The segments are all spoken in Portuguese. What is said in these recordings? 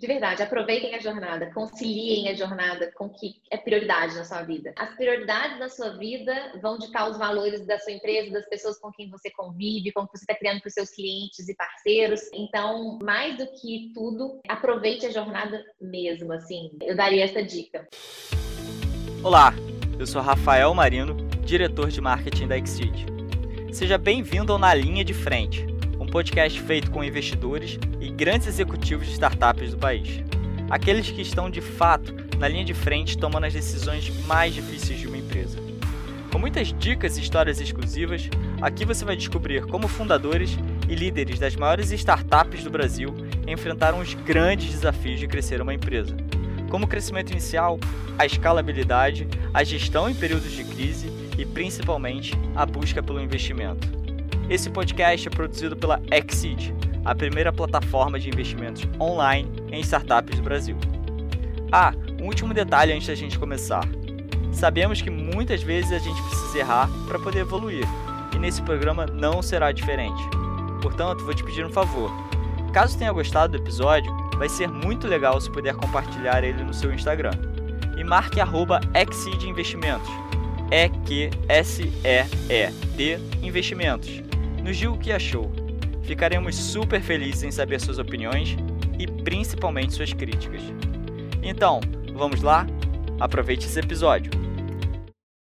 de verdade, aproveitem a jornada, conciliem a jornada com o que é prioridade na sua vida. As prioridades da sua vida vão ditar os valores da sua empresa, das pessoas com quem você convive, como você está criando para os seus clientes e parceiros. Então, mais do que tudo, aproveite a jornada mesmo, assim. Eu daria essa dica. Olá, eu sou Rafael Marino, diretor de marketing da Exceed. Seja bem-vindo ao Na Linha de Frente, podcast feito com investidores e grandes executivos de startups do país. Aqueles que estão de fato na linha de frente tomando as decisões mais difíceis de uma empresa. Com muitas dicas e histórias exclusivas, aqui você vai descobrir como fundadores e líderes das maiores startups do Brasil enfrentaram os grandes desafios de crescer uma empresa, como o crescimento inicial, a escalabilidade, a gestão em períodos de crise e principalmente a busca pelo investimento. Esse podcast é produzido pela Exceed, a primeira plataforma de investimentos online em startups do Brasil. Ah, um último detalhe antes da gente começar. Sabemos que muitas vezes a gente precisa errar para poder evoluir, e nesse programa não será diferente. Portanto, vou te pedir um favor. Caso tenha gostado do episódio, vai ser muito legal se puder compartilhar ele no seu Instagram. E marque arroba Investimentos. E-Q-S-E-E-D Investimentos. Nos diga o que achou. Ficaremos super felizes em saber suas opiniões e principalmente suas críticas. Então, vamos lá? Aproveite esse episódio.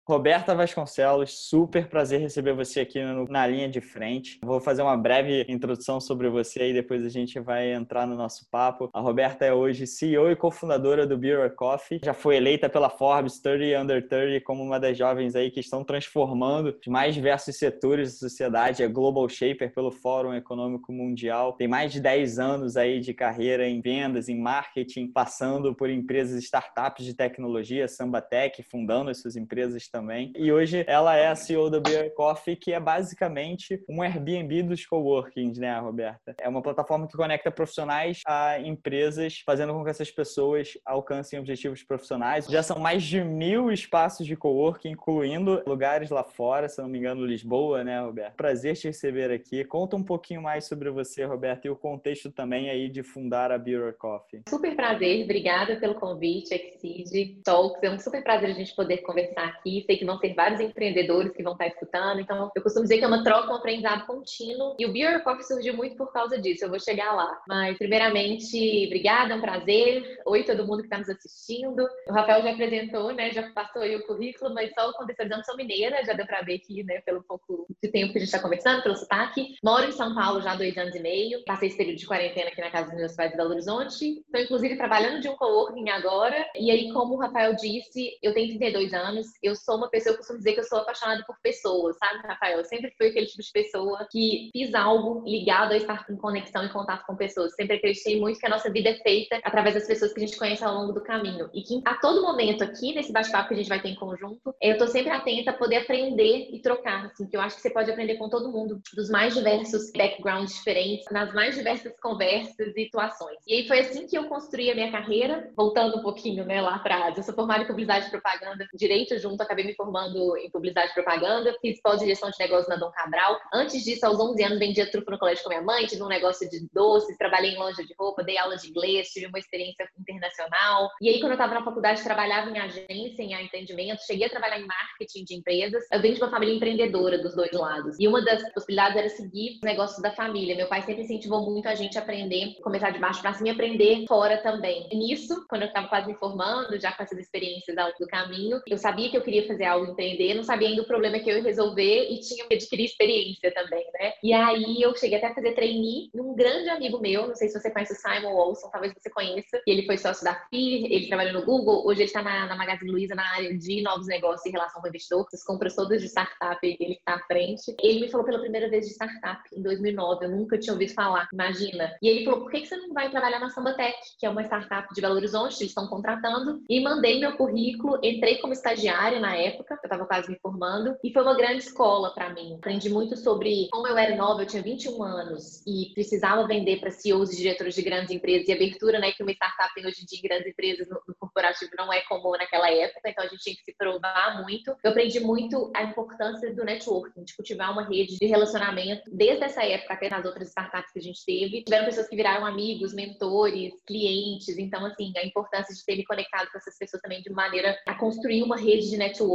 Roberta Vasconcelos, super prazer receber você aqui no, na linha de frente. Vou fazer uma breve introdução sobre você e depois a gente vai entrar no nosso papo. A Roberta é hoje CEO e cofundadora do Beer Coffee. Já foi eleita pela Forbes 30 Under 30 como uma das jovens aí que estão transformando os mais diversos setores da sociedade. É Global Shaper pelo Fórum Econômico Mundial. Tem mais de 10 anos aí de carreira em vendas, em marketing, passando por empresas startups de tecnologia, Sambatec, fundando as suas empresas também também. E hoje ela é a CEO da Beer Coffee, que é basicamente um Airbnb dos coworkings, né, Roberta? É uma plataforma que conecta profissionais a empresas, fazendo com que essas pessoas alcancem objetivos profissionais. Já são mais de mil espaços de coworking, incluindo lugares lá fora, se não me engano, Lisboa, né, Roberta? Prazer te receber aqui. Conta um pouquinho mais sobre você, Roberta, e o contexto também aí de fundar a Beer Coffee. Super prazer, obrigada pelo convite, Exceed Talks. É um super prazer a gente poder conversar aqui sei que vão ser vários empreendedores que vão estar escutando. Então, eu costumo dizer que é uma troca, um aprendizado contínuo. E o Beer Coffee surgiu muito por causa disso. Eu vou chegar lá. Mas, primeiramente, obrigada, é um prazer. Oi, todo mundo que está nos assistindo. O Rafael já apresentou, né? Já passou aí o currículo, mas só contextualizando, sou mineira, já deu para ver aqui, né? Pelo pouco de tempo que a gente está conversando, pelo sotaque. Moro em São Paulo já há dois anos e meio. Passei esse período de quarentena aqui na casa dos meus pais de Belo Horizonte. Estou, inclusive, trabalhando de um coworking agora. E aí, como o Rafael disse, eu tenho 32 anos. Eu sou uma pessoa, eu costumo dizer que eu sou apaixonada por pessoas, sabe, Rafael? Eu sempre fui aquele tipo de pessoa que fiz algo ligado a estar em conexão e contato com pessoas. Sempre acreditei muito que a nossa vida é feita através das pessoas que a gente conhece ao longo do caminho. E que a todo momento aqui, nesse bate-papo que a gente vai ter em conjunto, eu tô sempre atenta a poder aprender e trocar, assim, que eu acho que você pode aprender com todo mundo, dos mais diversos backgrounds diferentes, nas mais diversas conversas e situações. E aí foi assim que eu construí a minha carreira, voltando um pouquinho, né, lá atrás. Eu sou formada em publicidade e propaganda, direito junto, acabei me formando em publicidade e propaganda, fiz pós-gestão de negócio na Dom Cabral. Antes disso, aos 11 anos, vendia trufa no colégio com minha mãe, tive um negócio de doces, trabalhei em loja de roupa, dei aula de inglês, tive uma experiência internacional. E aí, quando eu estava na faculdade, trabalhava em agência, em atendimento, cheguei a trabalhar em marketing de empresas. Eu venho de uma família empreendedora dos dois lados. E uma das possibilidades era seguir os negócios da família. Meu pai sempre incentivou muito a gente a aprender, começar de baixo para cima e aprender fora também. E nisso, quando eu estava quase me formando, já com essas experiências ao longo do caminho, eu sabia que eu queria fazer algo empreender, não sabia ainda o problema que eu ia resolver e tinha que adquirir experiência também, né? E aí eu cheguei até a fazer trainee num grande amigo meu, não sei se você conhece o Simon Olson, talvez você conheça, e ele foi sócio da FIR, ele trabalhou no Google, hoje ele está na, na Magazine Luiza na área de novos negócios em relação com investidor, as compras todas de startup, ele está à frente. Ele me falou pela primeira vez de startup em 2009, eu nunca tinha ouvido falar, imagina. E ele falou, por que, que você não vai trabalhar na Sambatec, que é uma startup de Belo Horizonte, eles estão contratando, e mandei meu currículo, entrei como estagiária na época, eu estava quase me formando, e foi uma grande escola para mim. Aprendi muito sobre como eu era nova, eu tinha 21 anos e precisava vender para CEOs e diretores de grandes empresas e abertura, né, que uma startup tem hoje em dia em grandes empresas no, no corporativo não é comum naquela época, então a gente tinha que se provar muito. Eu aprendi muito a importância do networking, de cultivar uma rede de relacionamento desde essa época até nas outras startups que a gente teve. Tiveram pessoas que viraram amigos, mentores, clientes, então assim, a importância de ter me conectado com essas pessoas também de maneira a construir uma rede de networking.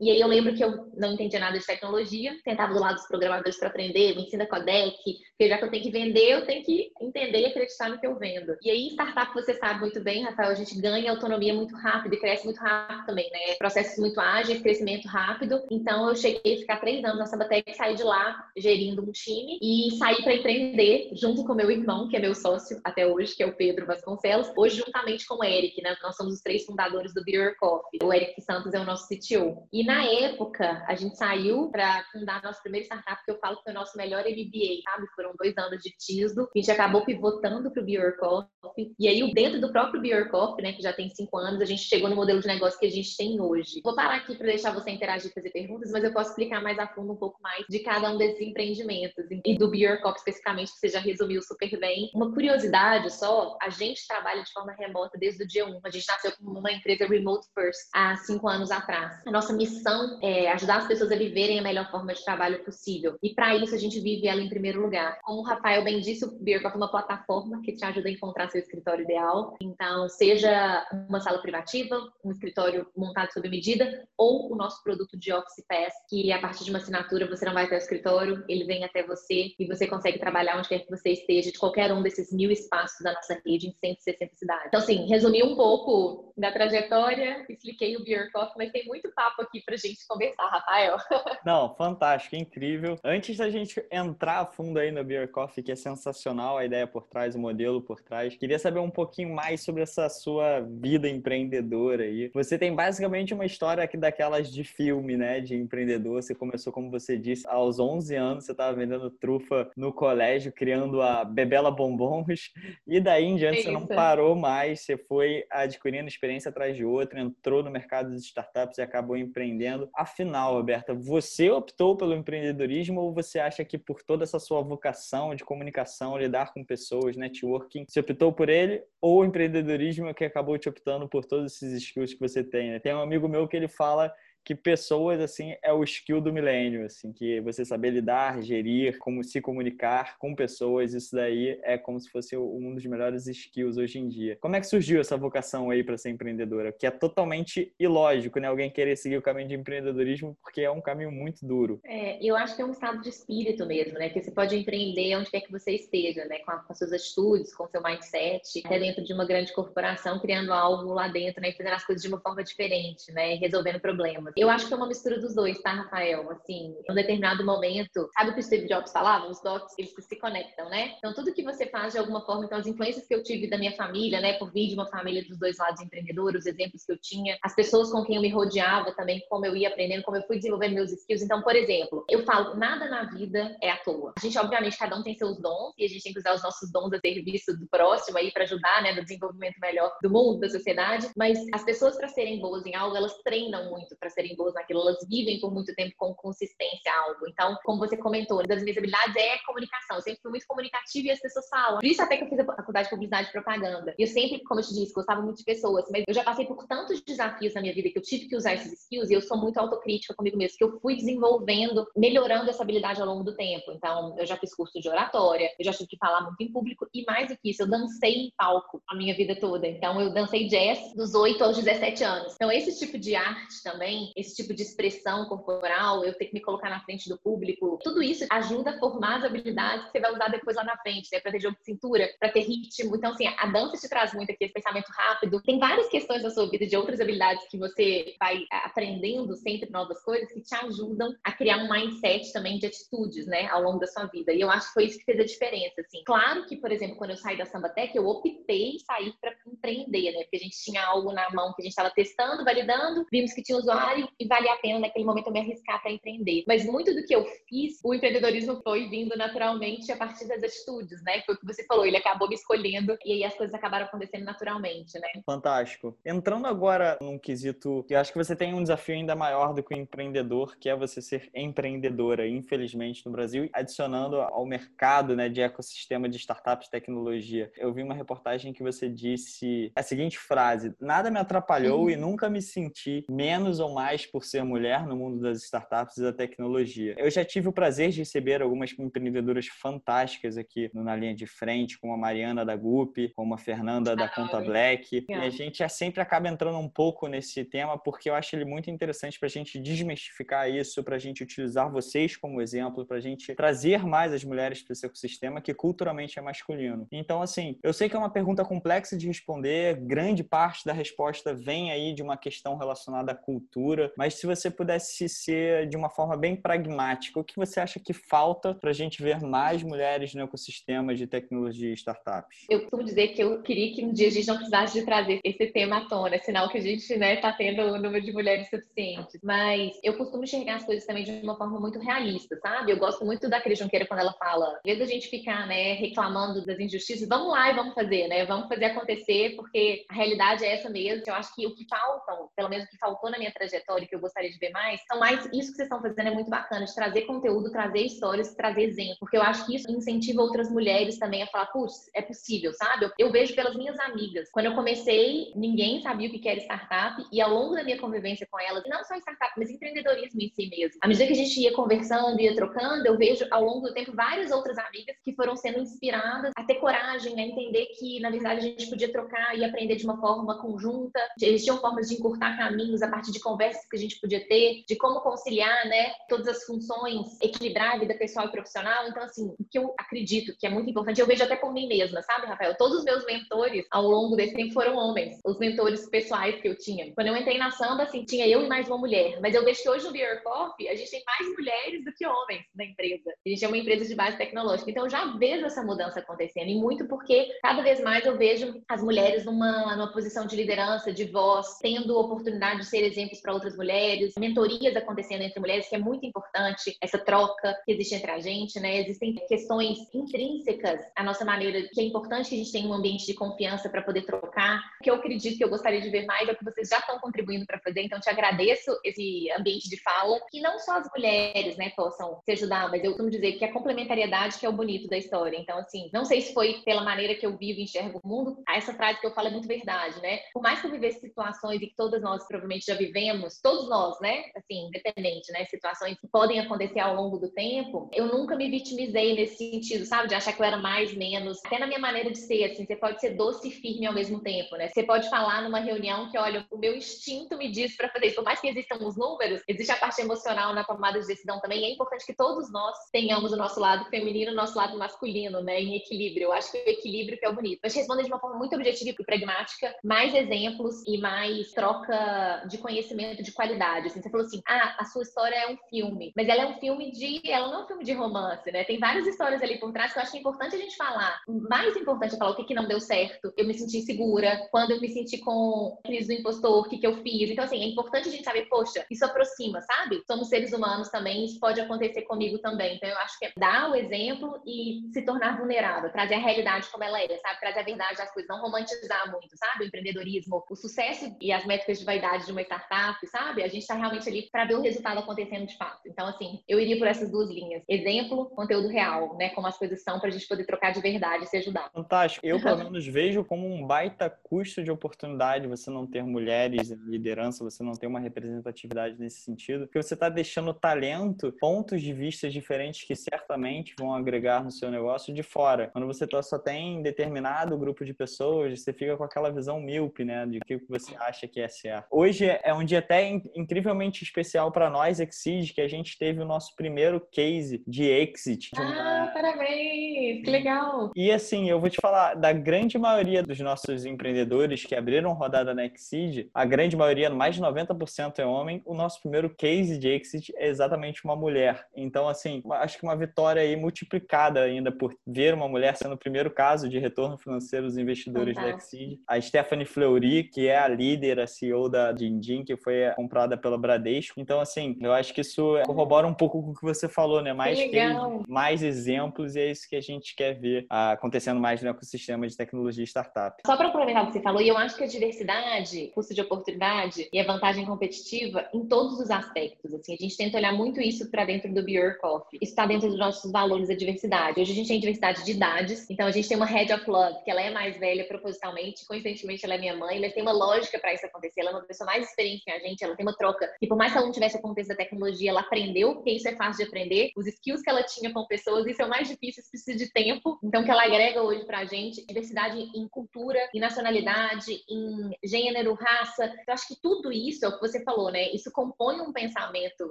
E aí eu lembro que eu não entendia nada de tecnologia, tentava do lado dos programadores para aprender, me ensina codec, porque já que eu tenho que vender, eu tenho que entender e acreditar no que eu vendo. E aí, startup, você sabe muito bem, Rafael, a gente ganha autonomia muito rápido e cresce muito rápido também, né? Processos muito ágeis, crescimento rápido. Então, eu cheguei a ficar três anos na Sambatec, saí de lá gerindo um time e saí para empreender junto com meu irmão, que é meu sócio até hoje, que é o Pedro Vasconcelos, hoje juntamente com o Eric, né? Nós somos os três fundadores do Beer Coffee. O Eric Santos é o nosso CTO. E na época, a gente saiu para fundar a nossa primeira startup, que eu falo que foi o nosso melhor MBA, sabe? Foram dois anos de TISDO. A gente acabou pivotando para o Coffee. E aí, dentro do próprio Coffee, né, que já tem cinco anos, a gente chegou no modelo de negócio que a gente tem hoje. Vou parar aqui para deixar você interagir e fazer perguntas, mas eu posso explicar mais a fundo um pouco mais de cada um desses empreendimentos e do Coffee especificamente, que você já resumiu super bem. Uma curiosidade só, a gente trabalha de forma remota desde o dia 1. A gente nasceu como uma empresa remote first há cinco anos atrás. A nossa missão é ajudar as pessoas a viverem a melhor forma de trabalho possível. E para isso a gente vive ela em primeiro lugar. Como o Rafael bem disse, o Beer Coffee é uma plataforma que te ajuda a encontrar seu escritório ideal. Então, seja uma sala privativa, um escritório montado sob medida, ou o nosso produto de Office Pass, que a partir de uma assinatura você não vai até o escritório, ele vem até você e você consegue trabalhar onde quer que você esteja, de qualquer um desses mil espaços da nossa rede em 160 cidades. Então, assim, resumi um pouco da trajetória, expliquei o Beer Coffee, mas tem muito papo aqui pra gente conversar, Rafael. Não, fantástico, incrível. Antes da gente entrar a fundo aí no Beer Coffee, que é sensacional a ideia por trás, o modelo por trás, queria saber um pouquinho mais sobre essa sua vida empreendedora aí. Você tem basicamente uma história aqui daquelas de filme, né, de empreendedor. Você começou, como você disse, aos 11 anos, você estava vendendo trufa no colégio, criando a Bebela Bombons, e daí em diante é você não parou mais, você foi adquirindo experiência atrás de outra, entrou no mercado de startups e acabou empreendendo. Afinal, Roberta, você optou pelo empreendedorismo ou você acha que por toda essa sua vocação de comunicação, lidar com pessoas, networking, você optou por ele ou o empreendedorismo é que acabou te optando por todos esses skills que você tem? Né? Tem um amigo meu que ele fala que pessoas assim é o skill do milênio, assim, que você saber lidar, gerir, como se comunicar com pessoas, isso daí é como se fosse um dos melhores skills hoje em dia. Como é que surgiu essa vocação aí para ser empreendedora? Que é totalmente ilógico, né? Alguém querer seguir o caminho de empreendedorismo porque é um caminho muito duro. É, eu acho que é um estado de espírito mesmo, né? Que você pode empreender onde quer que você esteja, né? Com, a, com as suas atitudes, com seu mindset, até dentro de uma grande corporação, criando algo lá dentro, né? E fazendo as coisas de uma forma diferente, né? E resolvendo problemas. Eu acho que é uma mistura dos dois, tá, Rafael? Assim, em um determinado momento, sabe o que o Steve Jobs falava? Os dots, eles se conectam, né? Então, tudo que você faz de alguma forma, então, as influências que eu tive da minha família, né, por vir de uma família dos dois lados empreendedores, os exemplos que eu tinha, as pessoas com quem eu me rodeava também, como eu ia aprendendo, como eu fui desenvolvendo meus skills. Então, por exemplo, eu falo, nada na vida é à toa. A gente, obviamente, cada um tem seus dons e a gente tem que usar os nossos dons a serviço do próximo aí para ajudar, né, no desenvolvimento melhor do mundo, da sociedade. Mas as pessoas, para serem boas em algo, elas treinam muito para serem boas naquilo, elas vivem por muito tempo com consistência algo. Então, como você comentou, uma das minhas habilidades é comunicação. Eu sempre fui muito comunicativa e as pessoas falam. Por isso até que eu fiz a faculdade de publicidade e propaganda. E eu sempre, como eu te disse, gostava muito de pessoas, mas eu já passei por tantos desafios na minha vida que eu tive que usar esses skills e eu sou muito autocrítica comigo mesmo, que eu fui desenvolvendo, melhorando essa habilidade ao longo do tempo. Então, eu já fiz curso de oratória, eu já tive que falar muito em público e mais do que isso, eu dancei em palco a minha vida toda. Então, eu dancei jazz dos 8 aos 17 anos. Então, esse tipo de arte também, esse tipo de expressão corporal, eu ter que me colocar na frente do público, tudo isso ajuda a formar as habilidades que você vai usar depois lá na frente, né? Pra ter jogo de cintura, pra ter ritmo. Então, assim, a dança te traz muito aqui esse pensamento rápido. Tem várias questões da sua vida de outras habilidades que você vai aprendendo sempre novas coisas que te ajudam a criar um mindset também de atitudes, né, ao longo da sua vida. E eu acho que foi isso que fez a diferença, assim. Claro que, por exemplo, quando eu saí da Sambatec, eu optei sair para empreender, né? Porque a gente tinha algo na mão que a gente estava testando, validando, vimos que tinha usuário e valia a pena naquele momento eu me arriscar para empreender. Mas muito do que eu fiz, o empreendedorismo foi vindo naturalmente a partir das atitudes, né? Foi o que você falou, ele acabou me escolhendo e aí as coisas acabaram acontecendo naturalmente, né? Fantástico. Entrando agora num quesito que eu acho que você tem um desafio ainda maior do que o empreendedor, que é você ser empreendedora, infelizmente, no Brasil, adicionando ao mercado né, de ecossistema de startups tecnologia. Eu vi uma reportagem que você disse a seguinte frase: Nada me atrapalhou uhum. e nunca me senti menos ou mais por ser mulher no mundo das startups e da tecnologia. Eu já tive o prazer de receber algumas empreendedoras fantásticas aqui na linha de frente, como a Mariana da Gup, como a Fernanda da Conta Black. E a gente é sempre acaba entrando um pouco nesse tema porque eu acho ele muito interessante para a gente desmistificar isso, para a gente utilizar vocês como exemplo, para a gente trazer mais as mulheres para esse ecossistema que culturalmente é masculino. Então, assim, eu sei que é uma pergunta complexa de responder, grande parte da resposta vem aí de uma questão relacionada à cultura, mas se você pudesse ser de uma forma bem pragmática, o que você acha que falta para a gente ver mais mulheres no ecossistema de tecnologia e startups? Eu costumo dizer que eu queria que um dia a gente não precisasse de trazer esse tema à tona, sinal que a gente está né, tá tendo o número de mulheres suficientes. Mas eu costumo enxergar as coisas também de uma forma muito realista, sabe? Eu gosto muito da Cris Junqueira quando ela fala, em vez da gente ficar né, reclamando das injustiças, vamos lá e vamos fazer, né? Vamos fazer acontecer, porque a realidade é essa mesmo. Eu acho que o que faltam, pelo menos o que faltou na minha trajetória, que eu gostaria de ver mais, são mais isso que vocês estão fazendo é muito bacana, de trazer conteúdo, trazer histórias, trazer exemplo, porque eu acho que isso incentiva outras mulheres também a falar, putz, é possível, sabe? Eu, eu vejo pelas minhas amigas. Quando eu comecei, ninguém sabia o que era startup e ao longo da minha convivência com elas, não só startup, mas empreendedorismo em si mesmo. À medida que a gente ia conversando, ia trocando, eu vejo ao longo do tempo várias outras amigas que foram sendo inspiradas a ter coragem, a entender que na verdade a gente podia trocar e aprender de uma forma conjunta. Existiam formas de encurtar caminhos a partir de conversas que a gente podia ter, de como conciliar, né, todas as funções, equilibrar a vida pessoal e profissional. Então, assim, o que eu acredito que é muito importante, eu vejo até por mim mesma, sabe, Rafael? Todos os meus mentores ao longo desse tempo foram homens, os mentores pessoais que eu tinha. Quando eu entrei na samba, assim, tinha eu e mais uma mulher. Mas eu vejo que hoje no Beer Coffee, a gente tem mais mulheres do que homens na empresa. A gente é uma empresa de base tecnológica. Então, eu já vejo essa mudança acontecendo. E muito porque cada vez mais eu vejo as mulheres numa, numa posição de liderança, de voz, tendo oportunidade de ser exemplos para outras mulheres, mentorias acontecendo entre mulheres, que é muito importante essa troca que existe entre a gente, né? Existem questões intrínsecas à nossa maneira, que é importante que a gente tenha um ambiente de confiança para poder trocar. O que eu acredito que eu gostaria de ver mais é o que vocês já estão contribuindo para fazer. Então, te agradeço esse ambiente de fala, que não só as mulheres, né, possam se ajudar, mas eu costumo dizer que a complementariedade que é o bonito da história. Então, assim, não sei se foi pela maneira que eu vivo e enxergo o mundo, essa frase que eu falo é muito verdade, né? Por mais que eu vivesse situações e que todas nós provavelmente já vivemos, todos nós, né? Assim, independente, né? Situações que podem acontecer ao longo do tempo, eu nunca me vitimizei nesse sentido, sabe? De achar que eu era mais, menos. Até na minha maneira de ser, assim, você pode ser doce e firme ao mesmo tempo, né? Você pode falar numa reunião que, olha, o meu instinto me diz para fazer isso. Por mais que existam os números, existe a parte emocional na tomada de decisão também. É importante que todos nós tenhamos o nosso lado feminino e o nosso lado masculino, né? Em equilíbrio. Eu acho que o equilíbrio que é o bonito. Mas respondendo de uma forma muito objetiva e pragmática, mais exemplos e mais troca de conhecimento de qualidade. Assim, você falou assim, ah, a sua história é um filme, mas ela é um filme de, ela não é um filme de romance, né? Tem várias histórias ali por trás que eu acho importante a gente falar. Mais importante é falar o que, que não deu certo. Eu me senti insegura, quando eu me senti com crise do impostor, o que, que eu fiz. Então, assim, é importante a gente saber, poxa, isso aproxima, sabe? Somos seres humanos também, isso pode acontecer comigo também. Então, eu acho que é dar o exemplo e se tornar vulnerável, trazer a realidade como ela é, sabe? Trazer a verdade das coisas, não romantizar muito, sabe? O empreendedorismo, o sucesso e as métricas de vaidade de uma startup, sabe? A gente está realmente ali para ver o resultado acontecendo de fato. Então, assim, eu iria por essas duas linhas: exemplo, conteúdo real, né? Como as coisas são, para a gente poder trocar de verdade e se ajudar. Fantástico. Eu, pelo menos, vejo como um baita custo de oportunidade você não ter mulheres em liderança, você não ter uma representatividade nesse sentido, porque você está deixando talento, pontos de vista diferentes que certamente vão agregar no seu negócio de fora. Quando você tá, só tem determinado grupo de pessoas, você fica com aquela visão míope, né, de que você acha que é certo. Hoje é um dia até incrivelmente especial para nós, Exceed, que a gente teve o nosso primeiro case de exit. Ah, parabéns! Que legal! E assim, eu vou te falar, da grande maioria dos nossos empreendedores que abriram rodada na Exceed, a grande maioria, mais de 90% é homem, o nosso primeiro case de exit é exatamente uma mulher. Então, assim, acho que uma vitória aí multiplicada ainda por ver uma mulher sendo o primeiro caso de retorno financeiro dos investidores Fantástico. Exceed. A Stephanie Fleury, que é a líder, a CEO da Dindin, que foi comprada pela Bradesco. Então, assim, eu acho que isso corrobora um pouco com o que você falou, né? Mais, case, mais exemplos e é isso que a gente quer ver acontecendo mais no ecossistema de tecnologia e startup. Só para aproveitar o que você falou, e eu acho que a diversidade, custo de oportunidade e a vantagem competitiva em todos os aspectos. Assim, a gente tenta olhar muito isso para dentro do Beer Coffee. Isso está dentro dos nossos valores, a diversidade. Hoje a gente tem diversidade de idades, então a gente tem uma Head of Love, que ela é mais velha propositalmente, coincidentemente ela é minha mãe, mas tem uma lógica para isso acontecer. Ela é uma pessoa mais experiente que a gente, ela tem uma troca. E por mais que ela não tivesse o contexto da tecnologia, ela aprendeu, porque isso é fácil de aprender. Os skills que ela tinha com pessoas, isso é o mais difícil, isso precisa de tempo. Então, que ela agrega hoje pra gente, diversidade em cultura, em nacionalidade, em gênero, raça. Eu acho que tudo isso é o que você falou, né? Isso compõe um pensamento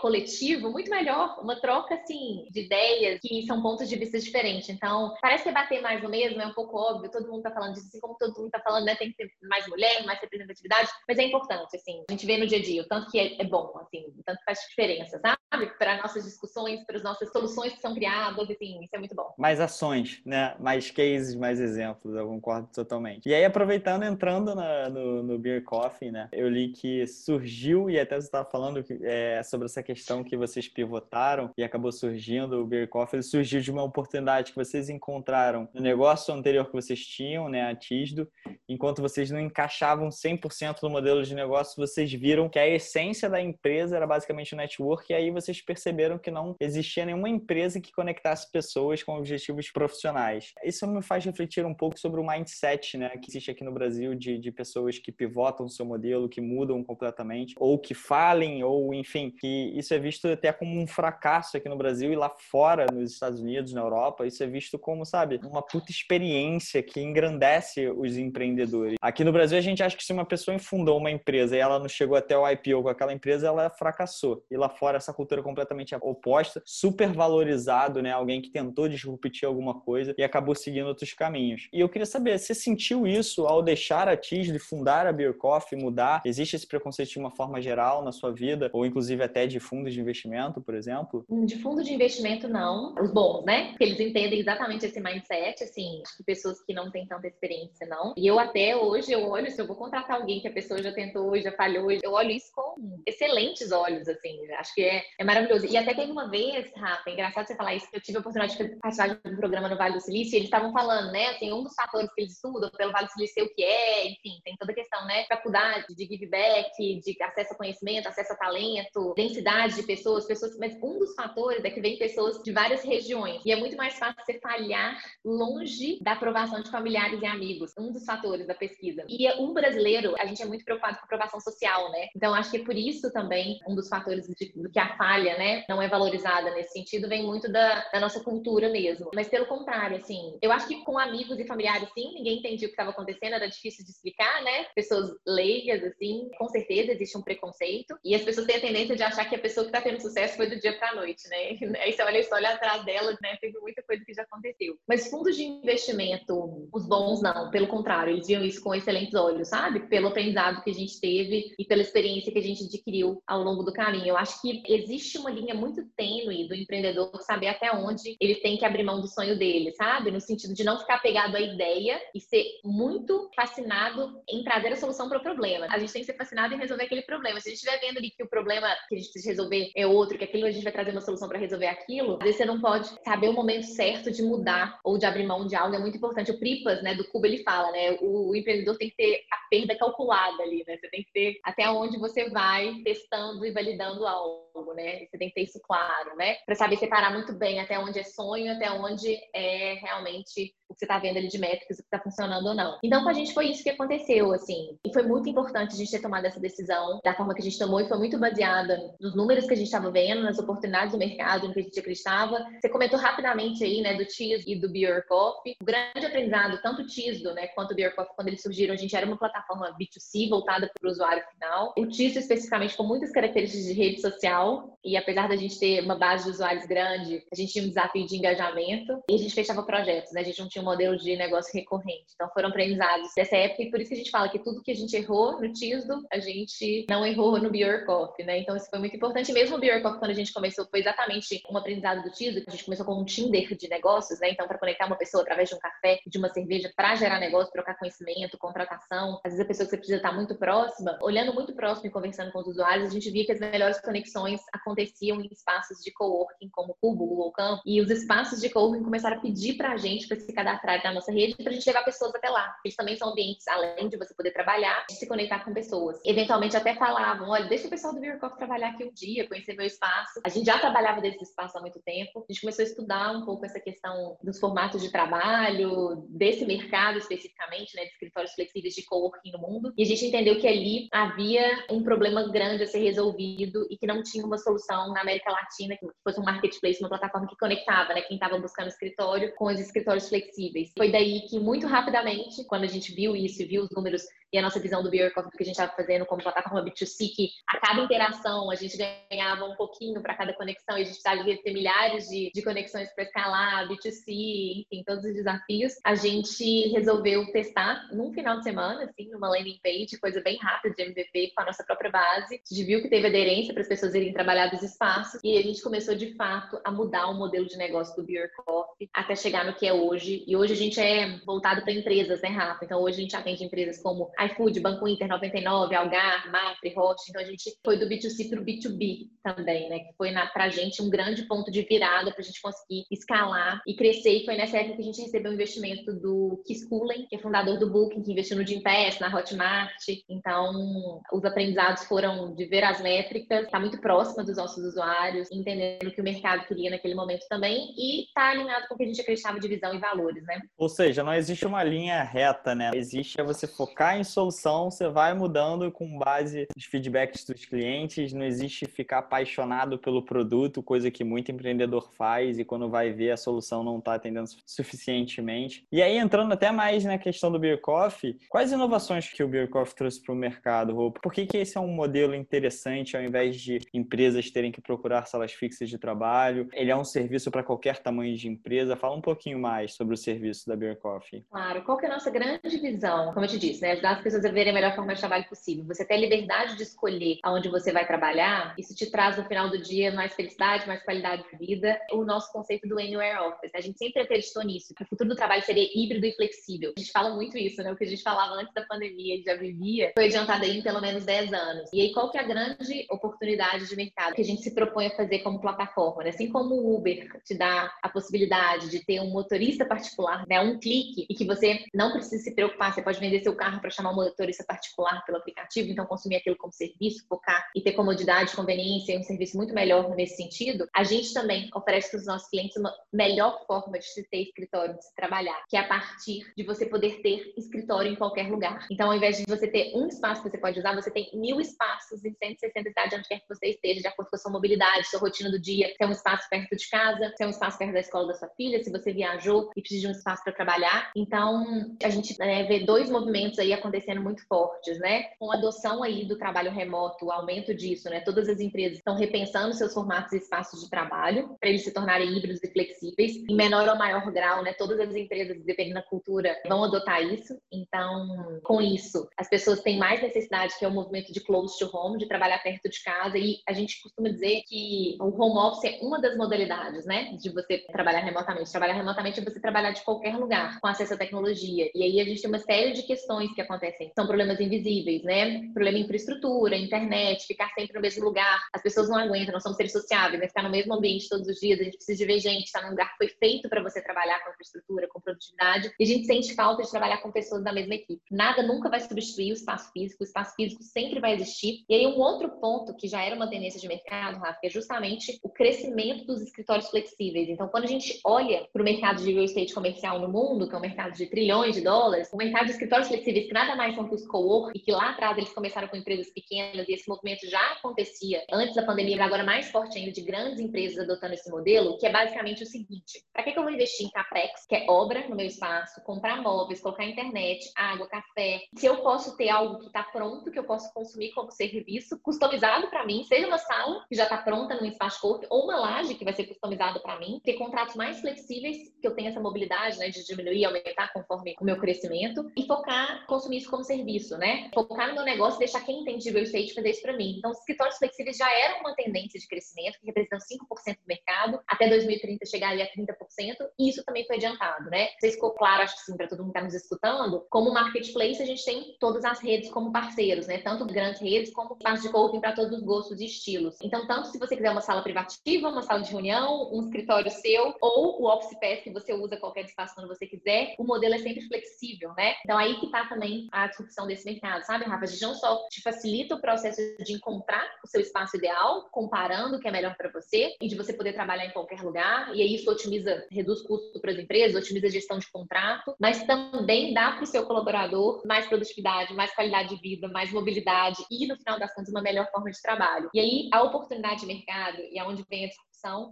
coletivo muito melhor, uma troca, assim, de ideias que são pontos de vista diferentes. Então, parece que bater mais no mesmo, é um pouco óbvio, todo mundo tá falando disso, assim como todo mundo tá falando, né? Tem que ter mais mulher, mais representatividade, mas é importante, assim, a gente vê no dia a dia o tanto que é, é bom, assim, o tanto que faz diferença, sabe? Para nossas discussões, para as nossas soluções que são criadas, assim, isso é muito bom. Mais ações, né? Mais cases, mais exemplos, eu concordo totalmente. E aí, aproveitando, entrando na, no, no Beer Coffee, né? Eu li que surgiu, e até você estava falando é, sobre essa questão que vocês pivotaram e acabou surgindo o Beer Coffee, ele surgiu de uma oportunidade que vocês encontraram no negócio anterior que vocês tinham, né? A Tisdo, enquanto vocês não encaixavam 100% no modelo de negócio, vocês viram que a essência da empresa era basicamente o network, e aí vocês perceberam que não existia nenhuma empresa que conectasse pessoas com objetivos profissionais. Isso me faz refletir um pouco sobre o mindset né, que existe aqui no Brasil de, de pessoas que pivotam o seu modelo, que mudam completamente, ou que falem, ou enfim, que isso é visto até como um fracasso aqui no Brasil e lá fora, nos Estados Unidos, na Europa, isso é visto como, sabe, uma puta experiência que engrandece os empreendedores. Aqui no Brasil, a gente acha que se uma pessoa fundou uma empresa e ela não chegou até o IPO com aquela empresa, ela fracassou. E lá fora, essa cultura completamente oposta, super valorizado, né? Alguém que tentou disruptir alguma coisa e acabou seguindo outros caminhos. E eu queria saber, você sentiu isso ao deixar a Tisle fundar a Beer Coffee, mudar? Existe esse preconceito de uma forma geral na sua vida? Ou inclusive até de fundos de investimento, por exemplo? De fundo de investimento, não. Os bons, né? Porque eles entendem exatamente esse mindset, assim, que pessoas que não têm tanta experiência, não. E eu até hoje, eu olho, se eu vou contratar alguém que a pessoa já tentou, já falhou, eu olho isso com excelentes olhos, assim. Acho que é, é maravilhoso. E até teve uma vez, Rafa, é engraçado você falar isso, eu tive a oportunidade de participar de um programa no Vale do Silício e eles estavam falando, né, assim, um dos fatores que eles estudam pelo Vale do Silício o que é, enfim, tem toda a questão, né, faculdade, de give back, de acesso a conhecimento, acesso a talento, densidade de pessoas, pessoas, mas um dos fatores é que vem pessoas de várias regiões e é muito mais fácil você falhar longe da aprovação de familiares e amigos, um dos fatores da pesquisa. E um brasileiro, a gente é muito preocupado com aprovação social, né? Então acho que é por isso também um dos fatores de, do que a falha, né, não é valorizada nesse sentido, vem muito da, da nossa cultura mesmo. Mas pelo contrário, assim, eu acho que com amigos e familiares, sim, ninguém entendia o que estava acontecendo, era difícil de explicar, né? Pessoas leigas, assim, com certeza existe um preconceito. E as pessoas têm a tendência de achar que a pessoa que está tendo sucesso foi do dia para noite, né? Aí você olha a história atrás dela, né? Teve muita coisa que já aconteceu. Mas fundos de investimento, os bons não, pelo contrário, eles viam isso com excelentes olhos, sabe? Pelo aprendizado que a gente teve e pela experiência que a gente adquiriu ao longo do caminho. Eu acho que existe uma linha muito tênue do empreendedor saber até onde ele tem que abrir mão do sonho dele, sabe? No sentido de não ficar pegado à ideia e ser muito fascinado em trazer a solução para o problema. A gente tem que ser fascinado em resolver aquele problema. Se a gente estiver vendo ali que o problema que a gente precisa resolver é outro, que aquilo a gente vai trazer uma solução para resolver aquilo, às vezes você não pode saber o momento certo de mudar ou de abrir mão de algo. É muito importante. O Pripas, né, do Cuba, ele fala, né? O, o empreendedor tem que ter a perda calculada ali, né? Você tem que ter até onde você vai testando e validando algo, né? Você tem que ter isso claro, né? Para saber separar muito bem até onde é sonho, até onde é realmente o que você está vendo ali de métricas, o que está funcionando ou não. Então, com a gente foi isso que aconteceu, assim. E foi muito importante a gente ter tomado essa decisão da forma que a gente tomou e foi muito baseada nos números que a gente estava vendo, nas oportunidades do mercado, no que a gente acreditava. Você comentou rapidamente aí, né, do Tisdo e do Beer Coffee. O grande aprendizado, tanto o Tisdo, né, quanto o Beer Coffee, quando eles surgiram, a gente era uma plataforma B2C voltada para o usuário final. O Tisdo, especificamente, com muitas características de rede social e apesar da gente ter uma base de usuários grande, a gente tinha um desafio de engajamento e a gente fechava projetos, né? A gente não tinha um modelo de negócio recorrente. Então foram aprendizados dessa época e por isso que a gente fala que tudo que a gente errou no TISDO, a gente não errou no Beer Coffee, né? Então isso foi muito importante. Mesmo o Beer Coffee, quando a gente começou, foi exatamente um aprendizado do TISDO, a gente começou com um Tinder de negócios, né? Então para conectar uma pessoa através de um café, de uma cerveja, para gerar negócio, trocar conhecimento, contratação. Às vezes a pessoa que você precisa estar muito próxima, olhando muito próximo e conversando com os usuários, a gente via que as melhores conexões aconteciam em espaços de coworking como Cubo, Google Camp, e os espaços de coworking começaram a pedir para a gente para se cadastrar na nossa rede para a gente levar pessoas até lá. Eles também são ambientes, além de você poder trabalhar, de se conectar com pessoas. Eventualmente até falavam, olha, deixa o pessoal do Coffee trabalhar aqui um dia, conhecer meu espaço. A gente já trabalhava desse espaço há muito tempo. A gente começou a estudar um pouco essa questão dos formatos de trabalho, desse mercado especificamente, né, de escritórios flexíveis de coworking no mundo. E a gente entendeu que ali havia um problema grande a ser resolvido e que não tinha uma solução na América Latina que fosse um marketplace, uma plataforma que conectava, né, quem estava buscando escritório com os escritórios flexíveis. Foi daí que muito rapidamente, quando a gente viu isso e viu os números e a nossa visão do Beer Coffee que a gente estava fazendo como plataforma B2C, que a cada interação a gente ganhava um pouquinho para cada conexão e a gente precisava ter milhares de, de conexões para escalar, B2C, enfim, todos os desafios, a gente resolveu testar num final de semana, assim, numa landing page, coisa bem rápida de MVP com a nossa própria base. A gente viu que teve aderência para as pessoas irem trabalhar dos espaços e a gente começou de fato a mudar o modelo de negócio do Beer Coffee até chegar no que é hoje. E hoje a gente é voltado para empresas, né, Rafa? Então hoje a gente atende empresas como iFood, Banco Inter 99, Algar, Mafre, Roche. Então a gente foi do B2C para o B2B também, né? Que foi para a gente um grande ponto de virada para a gente conseguir escalar e crescer. E foi nessa época que a gente recebeu um investimento do Kiskulen, que é fundador do Booking, que investiu no Gimpass, na Hotmart. Então os aprendizados foram de ver as métricas, estar tá muito próxima dos nossos usuários, entendendo o que o mercado queria naquele momento também e estar tá alinhado com o que a gente acreditava de visão e valores, né? Ou seja, não existe uma linha reta, né? Existe é você focar em solução, você vai mudando com base nos feedbacks dos clientes, não existe ficar apaixonado pelo produto, coisa que muito empreendedor faz e quando vai ver a solução não está atendendo suficientemente. E aí, entrando até mais na questão do Beer Coffee, quais inovações que o Beer Coffee trouxe para o mercado, Rô? Por que, que esse é um modelo interessante ao invés de empresas terem que procurar salas fixas de trabalho? Ele é um serviço para qualquer tamanho de empresa. Fala um pouquinho mais sobre o serviço da Beer Coffee. Claro, qual que é a nossa grande visão? Como eu te disse, né? Ajudar as pessoas a verem a melhor forma de trabalho possível. Você ter a liberdade de escolher aonde você vai trabalhar, isso te traz no final do dia mais felicidade, mais qualidade de vida. O nosso conceito do Anywhere Office, a gente sempre acreditou nisso, que o futuro do trabalho seria híbrido e flexível. A gente fala muito isso, né? O que a gente falava antes da pandemia, já vivia, foi adiantado aí em pelo menos 10 anos. E aí, qual que é a grande oportunidade de mercado que a gente se propõe a fazer como plataforma? Né? Assim como o Uber te dá a possibilidade de ter um motorista particular, né? Um clique, e que você não precisa se preocupar, você pode vender seu carro para chamar um motorista particular pelo aplicativo, então consumir aquilo como serviço, focar e ter comodidade, conveniência e um serviço muito melhor nesse sentido, a gente também oferece para os nossos clientes uma melhor forma de se ter escritório, de se trabalhar, que é a partir de você poder ter escritório em qualquer lugar. Então, ao invés de você ter um espaço que você pode usar, você tem mil espaços em 160 cidades, onde quer que você esteja, de acordo com a sua mobilidade, sua rotina do dia. Se é um espaço perto de casa, se é um espaço perto da escola da sua filha, se você viajou e precisa de um espaço para trabalhar. Então, a gente né, vê dois movimentos aí acontecendo muito fortes, né? Com a adoção aí do trabalho remoto, o aumento disso, né? Todas as empresas estão repensando seus formatos e espaços de trabalho para eles se tornarem híbridos e flexíveis, em menor ou maior grau, né? Todas as empresas, dependendo da cultura, vão adotar isso. Então, com isso, as pessoas têm mais necessidade, que é o movimento de close to home, de trabalhar perto de casa, e a gente costuma dizer que o home office é uma das modalidades, né? De você trabalhar remotamente. Trabalhar remotamente é você trabalhar de qualquer lugar, com acesso à tecnologia. E aí a gente tem uma série de questões que acontecem. São problemas invisíveis, né? Problema em infraestrutura, internet, ficar sempre no mesmo lugar. As pessoas não aguentam, nós somos seres sociáveis, né? Ficar no mesmo ambiente todos os dias, a gente precisa de ver gente, estar num lugar que foi feito para você trabalhar com infraestrutura, com produtividade. E a gente sente falta de trabalhar com pessoas da mesma equipe. Nada nunca vai substituir o espaço físico, o espaço físico sempre vai existir. E aí um outro ponto que já era uma tendência de mercado, Rafa, é justamente o crescimento dos escritórios flexíveis. Então, quando a gente olha para o mercado de real estate comercial no mundo, que é um mercado de trilhões de dólares, o mercado de escritórios flexíveis, que nada mais são que os co-work, e que lá atrás eles começaram com empresas pequenas, e esse movimento já acontecia antes da pandemia, mas agora mais forte ainda, de grandes empresas adotando esse modelo, que é basicamente o seguinte: para que, que eu vou investir em CAPEX, que é obra no meu espaço, comprar móveis, colocar internet, água, café, se eu posso ter algo que está pronto, que eu posso consumir como serviço, customizado para mim, seja uma sala que já está pronta no espaço corpo, ou uma laje que vai ser customizada para mim, ter contratos mais flexíveis, que eu tenha essa mobilidade, né, de diminuir, aumentar conforme o meu crescimento, e focar, consumir isso como serviço, né? Focar no meu negócio e deixar quem entende de real estate fazer isso para mim. Então, os escritórios flexíveis já eram uma tendência de crescimento, que representam 5% do mercado, até 2030 chegar ali a 30%, e isso também foi adiantado, né? Vocês ficou claro, acho que sim, para todo mundo que está nos escutando, como marketplace a gente tem todas as redes como parceiros, né? Tanto grandes redes como espaço de coworking para todos os gostos e estilos. Então, tanto se você quiser uma sala privativa, uma sala de reunião, um escritório seu, ou o Office Pass que você usa qualquer espaço quando você quiser, o modelo é sempre flexível, né? Então, aí que está também a disrupção desse mercado, sabe, Rafa? A gente não só te facilita o processo de encontrar o seu espaço ideal, comparando o que é melhor para você, e de você poder trabalhar em qualquer lugar, e aí isso otimiza, reduz custo para as empresas, otimiza a gestão de contrato, mas também dá para o seu colaborador mais produtividade, mais qualidade de vida, mais mobilidade e, no final das contas, uma melhor forma de trabalho. E aí, a oportunidade de mercado e aonde vem a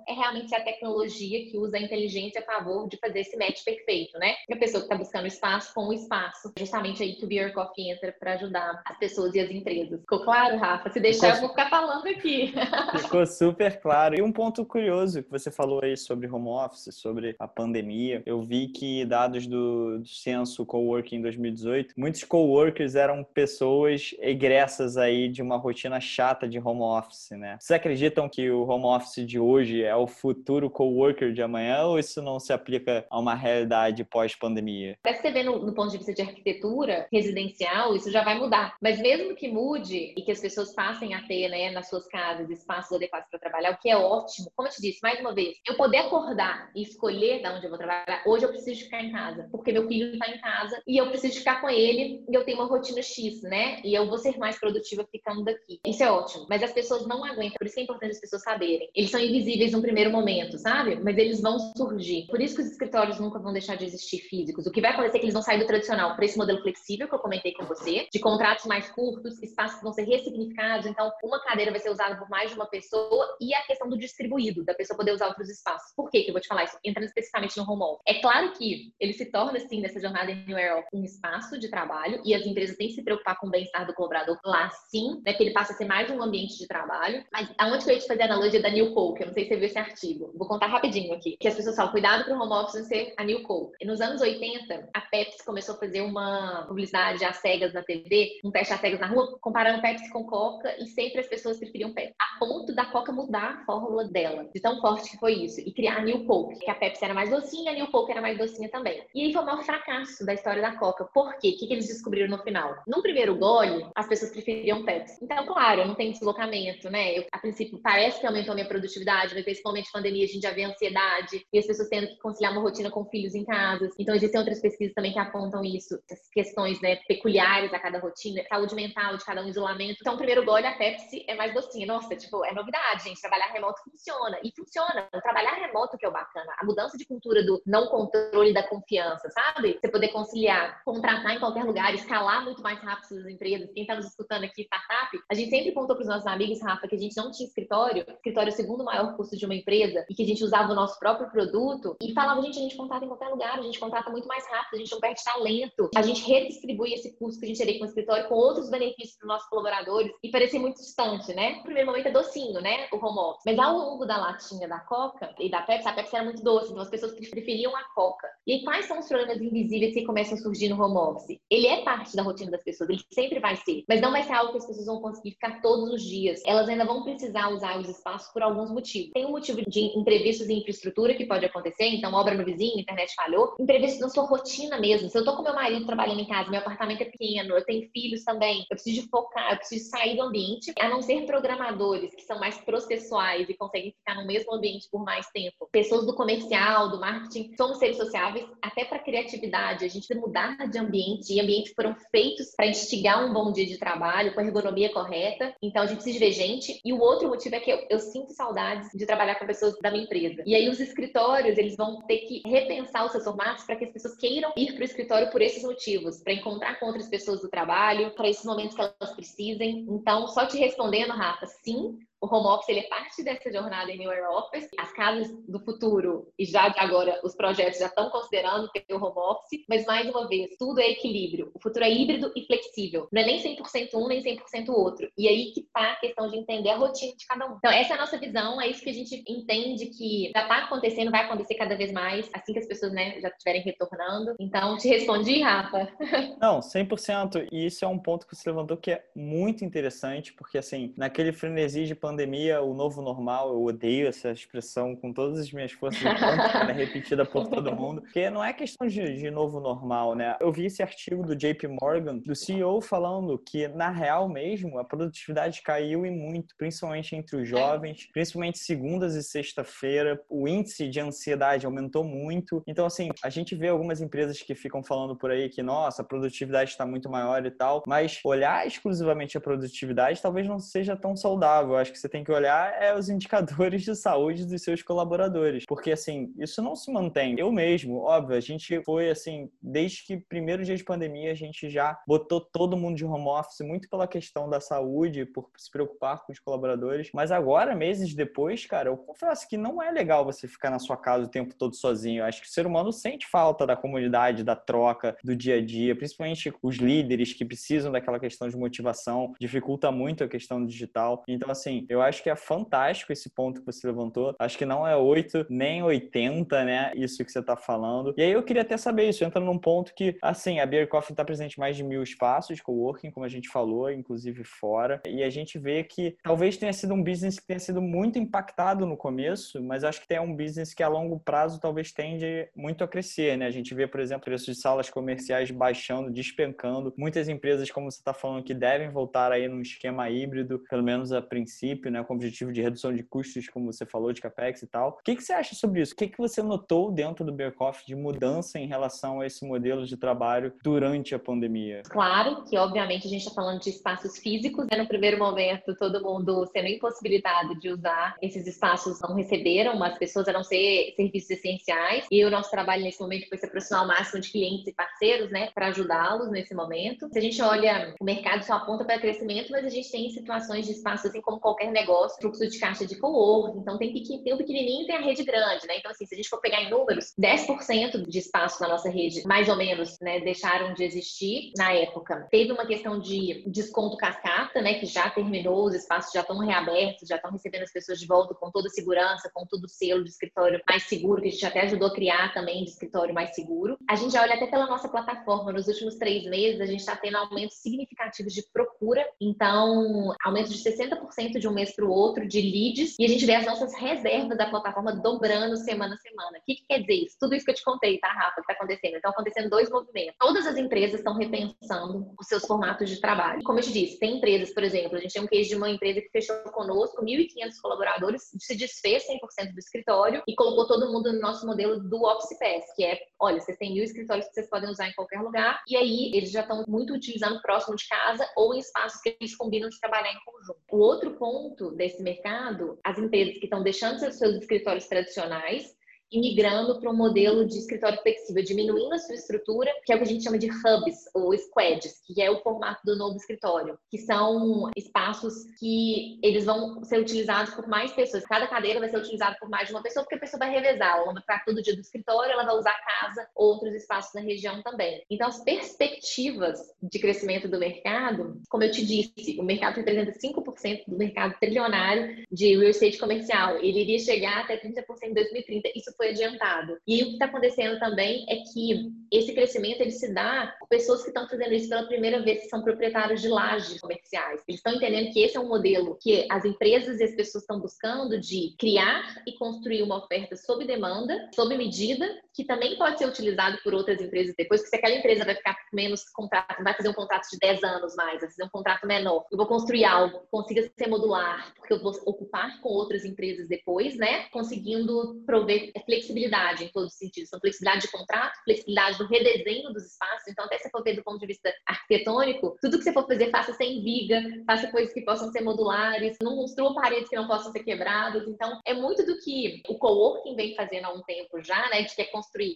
é realmente a tecnologia que usa a inteligência a favor de fazer esse match perfeito, né? A pessoa que está buscando espaço com o espaço, justamente aí que o Beer Coffee entra para ajudar as pessoas e as empresas. Ficou claro, Rafa? Se deixar, Ficou... eu vou ficar falando aqui. Ficou super claro. E um ponto curioso que você falou aí sobre home office, sobre a pandemia, eu vi que dados do, do censo coworking em 2018, muitos coworkers eram pessoas egressas aí de uma rotina chata de home office, né? Vocês acreditam que o home office de hoje hoje é o futuro coworker de amanhã ou isso não se aplica a uma realidade pós-pandemia? Até você vê no, no, ponto de vista de arquitetura residencial, isso já vai mudar. Mas mesmo que mude e que as pessoas passem a ter, né, nas suas casas, espaços adequados para trabalhar, o que é ótimo, como eu te disse, mais uma vez, eu poder acordar e escolher de onde eu vou trabalhar, hoje eu preciso ficar em casa, porque meu filho está em casa e eu preciso ficar com ele e eu tenho uma rotina X, né? E eu vou ser mais produtiva ficando daqui. Isso é ótimo. Mas as pessoas não aguentam, por isso que é importante as pessoas saberem. Eles são invisíveis invisíveis no primeiro momento, sabe? Mas eles vão surgir. Por isso que os escritórios nunca vão deixar de existir físicos. O que vai acontecer é que eles vão sair do tradicional para esse modelo flexível que eu comentei com você, de contratos mais curtos, espaços vão ser ressignificados. Então, uma cadeira vai ser usada por mais de uma pessoa e a questão do distribuído, da pessoa poder usar outros espaços. Por que que eu vou te falar isso? Entrando especificamente no home office. É claro que ele se torna, assim, nessa jornada Era, um espaço de trabalho e as empresas têm que se preocupar com o bem-estar do colaborador lá sim, né? Que ele passa a ser mais um ambiente de trabalho. Mas aonde que eu ia te fazer a analogia da New Coke? Eu não sei se você viu esse artigo. Vou contar rapidinho aqui. Que as pessoas falam, cuidado para o home office ser a New Coke. Nos anos 80, a Pepsi começou a fazer uma publicidade às cegas na TV, um teste às cegas na rua, comparando Pepsi com Coca e sempre as pessoas preferiam Pepsi. A ponto da Coca mudar a fórmula dela, de tão forte que foi isso, e criar a New Coke, que a Pepsi era mais docinha, a New Coke era mais docinha também. E aí foi o maior fracasso da história da Coca. Por quê? O que, que eles descobriram no final? No primeiro gole, as pessoas preferiam Pepsi. Então, claro, não tenho deslocamento, né? Eu, a princípio, parece que aumentou a minha produtividade, mas principalmente de pandemia, a gente já vê ansiedade e as pessoas tendo que conciliar uma rotina com filhos em casa. Então, existem outras pesquisas também que apontam isso, essas questões né, peculiares a cada rotina, saúde mental de cada um, isolamento. Então, o primeiro gole, a Pepsi é mais docinha. Nossa, tipo, é novidade, gente. Trabalhar remoto funciona. E funciona. O trabalhar remoto que é o bacana. A mudança de cultura do não controle da confiança, sabe? Você poder conciliar, contratar em qualquer lugar, escalar muito mais rápido suas empresas. Quem está nos escutando aqui, startup, a gente sempre contou para os nossos amigos, Rafa, que a gente não tinha escritório. Escritório é o segundo maior custo de uma empresa e que a gente usava o nosso próprio produto e falava, gente, a gente contrata em qualquer lugar, a gente contrata muito mais rápido, a gente não perde talento, a gente redistribui esse custo que a gente teria com o escritório com outros benefícios para os nossos colaboradores e parecia muito distante, né? No primeiro momento é docinho, né? O home office. Mas ao longo da latinha da Coca e da Pepsi, a Pepsi era muito doce, então as pessoas preferiam a Coca. E quais são os problemas invisíveis que começam a surgir no home office? Ele é parte da rotina das pessoas, ele sempre vai ser, mas não vai ser algo que as pessoas vão conseguir ficar todos os dias. Elas ainda vão precisar usar os espaços por alguns motivos. Tem um motivo de imprevistos em infraestrutura que pode acontecer, então obra no vizinho, internet falhou, imprevisto na sua rotina mesmo. Se eu tô com meu marido trabalhando em casa, meu apartamento é pequeno, eu tenho filhos também, eu preciso de focar, eu preciso sair do ambiente, a não ser programadores que são mais processuais e conseguem ficar no mesmo ambiente por mais tempo. Pessoas do comercial, do marketing, somos seres sociáveis, até para criatividade, a gente precisa mudar de ambiente e ambientes foram feitos para instigar um bom dia de trabalho, com a ergonomia correta. Então a gente precisa ver gente. E o outro motivo é que eu, eu sinto saudades de trabalhar com pessoas da minha empresa. E aí os escritórios, eles vão ter que repensar os seus formatos para que as pessoas queiram ir para o escritório por esses motivos, para encontrar com outras pessoas do trabalho, para esses momentos que elas precisem. Então, só te respondendo, Rafa, sim, o home office ele é parte dessa jornada em New Office. As casas do futuro e já agora os projetos já estão considerando ter o home office, mas mais uma vez, tudo é equilíbrio. O futuro é híbrido e flexível. Não é nem 100% um, nem 100% outro. E aí que tá a questão de entender a rotina de cada um. Então, essa é a nossa visão, é isso que a gente entende que já tá acontecendo, vai acontecer cada vez mais, assim que as pessoas, né, já estiverem retornando. Então, te respondi, Rafa. Não, 100%. E isso é um ponto que você levantou que é muito interessante, porque, assim, naquele frenesi de pandemia, o novo normal, eu odeio essa expressão com todas as minhas forças, de é repetida por todo mundo, porque não é questão de, de novo normal, né? Eu vi esse artigo do JP Morgan, do CEO, falando que, na real mesmo, a produtividade caiu e muito, principalmente entre os jovens, principalmente segundas e sexta-feira, o índice de ansiedade aumentou muito. Então, assim, a gente vê algumas empresas que ficam falando por aí que, nossa, a produtividade está muito maior e tal, mas olhar exclusivamente a produtividade talvez não seja tão saudável. Acho que você tem que olhar é os indicadores de saúde dos seus colaboradores, porque, assim, isso não se mantém. Eu mesmo, óbvio, a gente foi, assim, desde que primeiro dia de pandemia, a gente já botou todo mundo de home office muito pela questão da saúde, por se preocupar com os colaboradores, mas agora, meses depois, cara, eu confesso que não é legal você ficar na sua casa o tempo todo sozinho. Eu acho que o ser humano sente falta da comunidade, da troca, do dia a dia, principalmente os líderes que precisam daquela questão de motivação, dificulta muito a questão digital. Então, assim, eu acho que é fantástico esse ponto que você levantou. Acho que não é 8 nem 80, né? Isso que você está falando. E aí eu queria até saber isso, entra num ponto que, assim, a Beer Coffee está presente em mais de mil espaços, coworking, como a gente falou, inclusive fora. E a gente vê que talvez tenha sido um business que tenha sido muito impactado no começo, mas acho que é um business que a longo prazo talvez tende muito a crescer, né? A gente vê, por exemplo, preços de salas comerciais baixando, despencando. Muitas empresas, como você está falando, que devem voltar aí num esquema híbrido, pelo menos a princípio, né? Com o objetivo de redução de custos, como você falou, de capex e tal. O que, que você acha sobre isso? O que, que você notou dentro do Beer Coffee de mudança em relação a esse modelo de trabalho durante a pandemia? Claro que, obviamente, a gente está falando de espaços físicos, né? No primeiro momento, todo mundo sendo impossibilitado de usar esses espaços não receberam, mas pessoas eram ser serviços essenciais. E o nosso trabalho nesse momento foi se aproximar ao máximo de clientes e parceiros, né, para ajudá-los nesse momento. Se a gente olha, o mercado só aponta para crescimento, mas a gente tem situações de espaço, assim como qualquer negócio, fluxo de caixa de co-work. Então, tem, tem o pequenininho e tem a rede grande, né? Então, assim, se a gente for pegar em números, 10% de espaço na nossa rede, mais ou menos, né, deixaram de existir na época. Teve uma questão de desconto cascata, né, que já terminou, os espaços já estão reabertos, já estão recebendo as pessoas de volta com toda segurança, com todo o selo de escritório mais seguro, que a gente até ajudou a criar também de escritório mais seguro. A gente já olha até pela nossa plataforma, nos últimos três meses, a gente está tendo aumentos significativos de procura, então, aumento de 60% de um mês para o outro de leads, e a gente vê as nossas reservas da plataforma dobrando semana a semana. O que, que quer dizer isso? Tudo isso que eu te contei, tá, Rafa, que está acontecendo. Então, acontecendo dois movimentos. Todas as empresas estão repensando os seus formatos de trabalho. Como eu te disse, tem empresas, por exemplo, a gente tem um case de uma empresa que fechou conosco, 1.500 colaboradores, se desfez 100% do escritório e colocou todo mundo no nosso modelo do Office Pass, que é, olha, vocês têm mil escritórios que vocês podem usar em qualquer lugar, e aí eles já estão muito utilizando próximo de casa ou em espaços que eles combinam de trabalhar em conjunto. O outro ponto desse mercado, as empresas que estão deixando seus, seus escritórios tradicionais e migrando para um modelo de escritório flexível, diminuindo a sua estrutura, que é o que a gente chama de hubs ou squads, que é o formato do novo escritório, que são espaços que eles vão ser utilizados por mais pessoas. Cada cadeira vai ser utilizada por mais de uma pessoa, porque a pessoa vai revezar. Ela vai ficar todo dia do escritório, ela vai usar a casa, outros espaços na região também. Então, as perspectivas de crescimento do mercado, como eu te disse, o mercado representa 5% do mercado trilionário de real estate comercial. Ele iria chegar até 30% em 2030. Isso foi adiantado. E o que está acontecendo também é que esse crescimento ele se dá por pessoas que estão fazendo isso pela primeira vez, que são proprietários de lajes comerciais. Eles estão entendendo que esse é um modelo que as empresas e as pessoas estão buscando de criar e construir uma oferta sob demanda, sob medida, que também pode ser utilizado por outras empresas depois, porque se aquela empresa vai ficar com menos contrato, vai fazer um contrato de 10 anos mais, vai fazer um contrato menor, eu vou construir algo que consiga ser modular, porque eu vou ocupar com outras empresas depois, né? Conseguindo prover flexibilidade em todos os sentidos. Então, flexibilidade de contrato, flexibilidade do redesenho dos espaços. Então, até se for ver do ponto de vista arquitetônico, tudo que você for fazer, faça sem consiga, faça coisas que possam ser modulares, não construa paredes que não possam ser quebradas. Então, é muito do que o coworking vem fazendo há um tempo já, né? De que é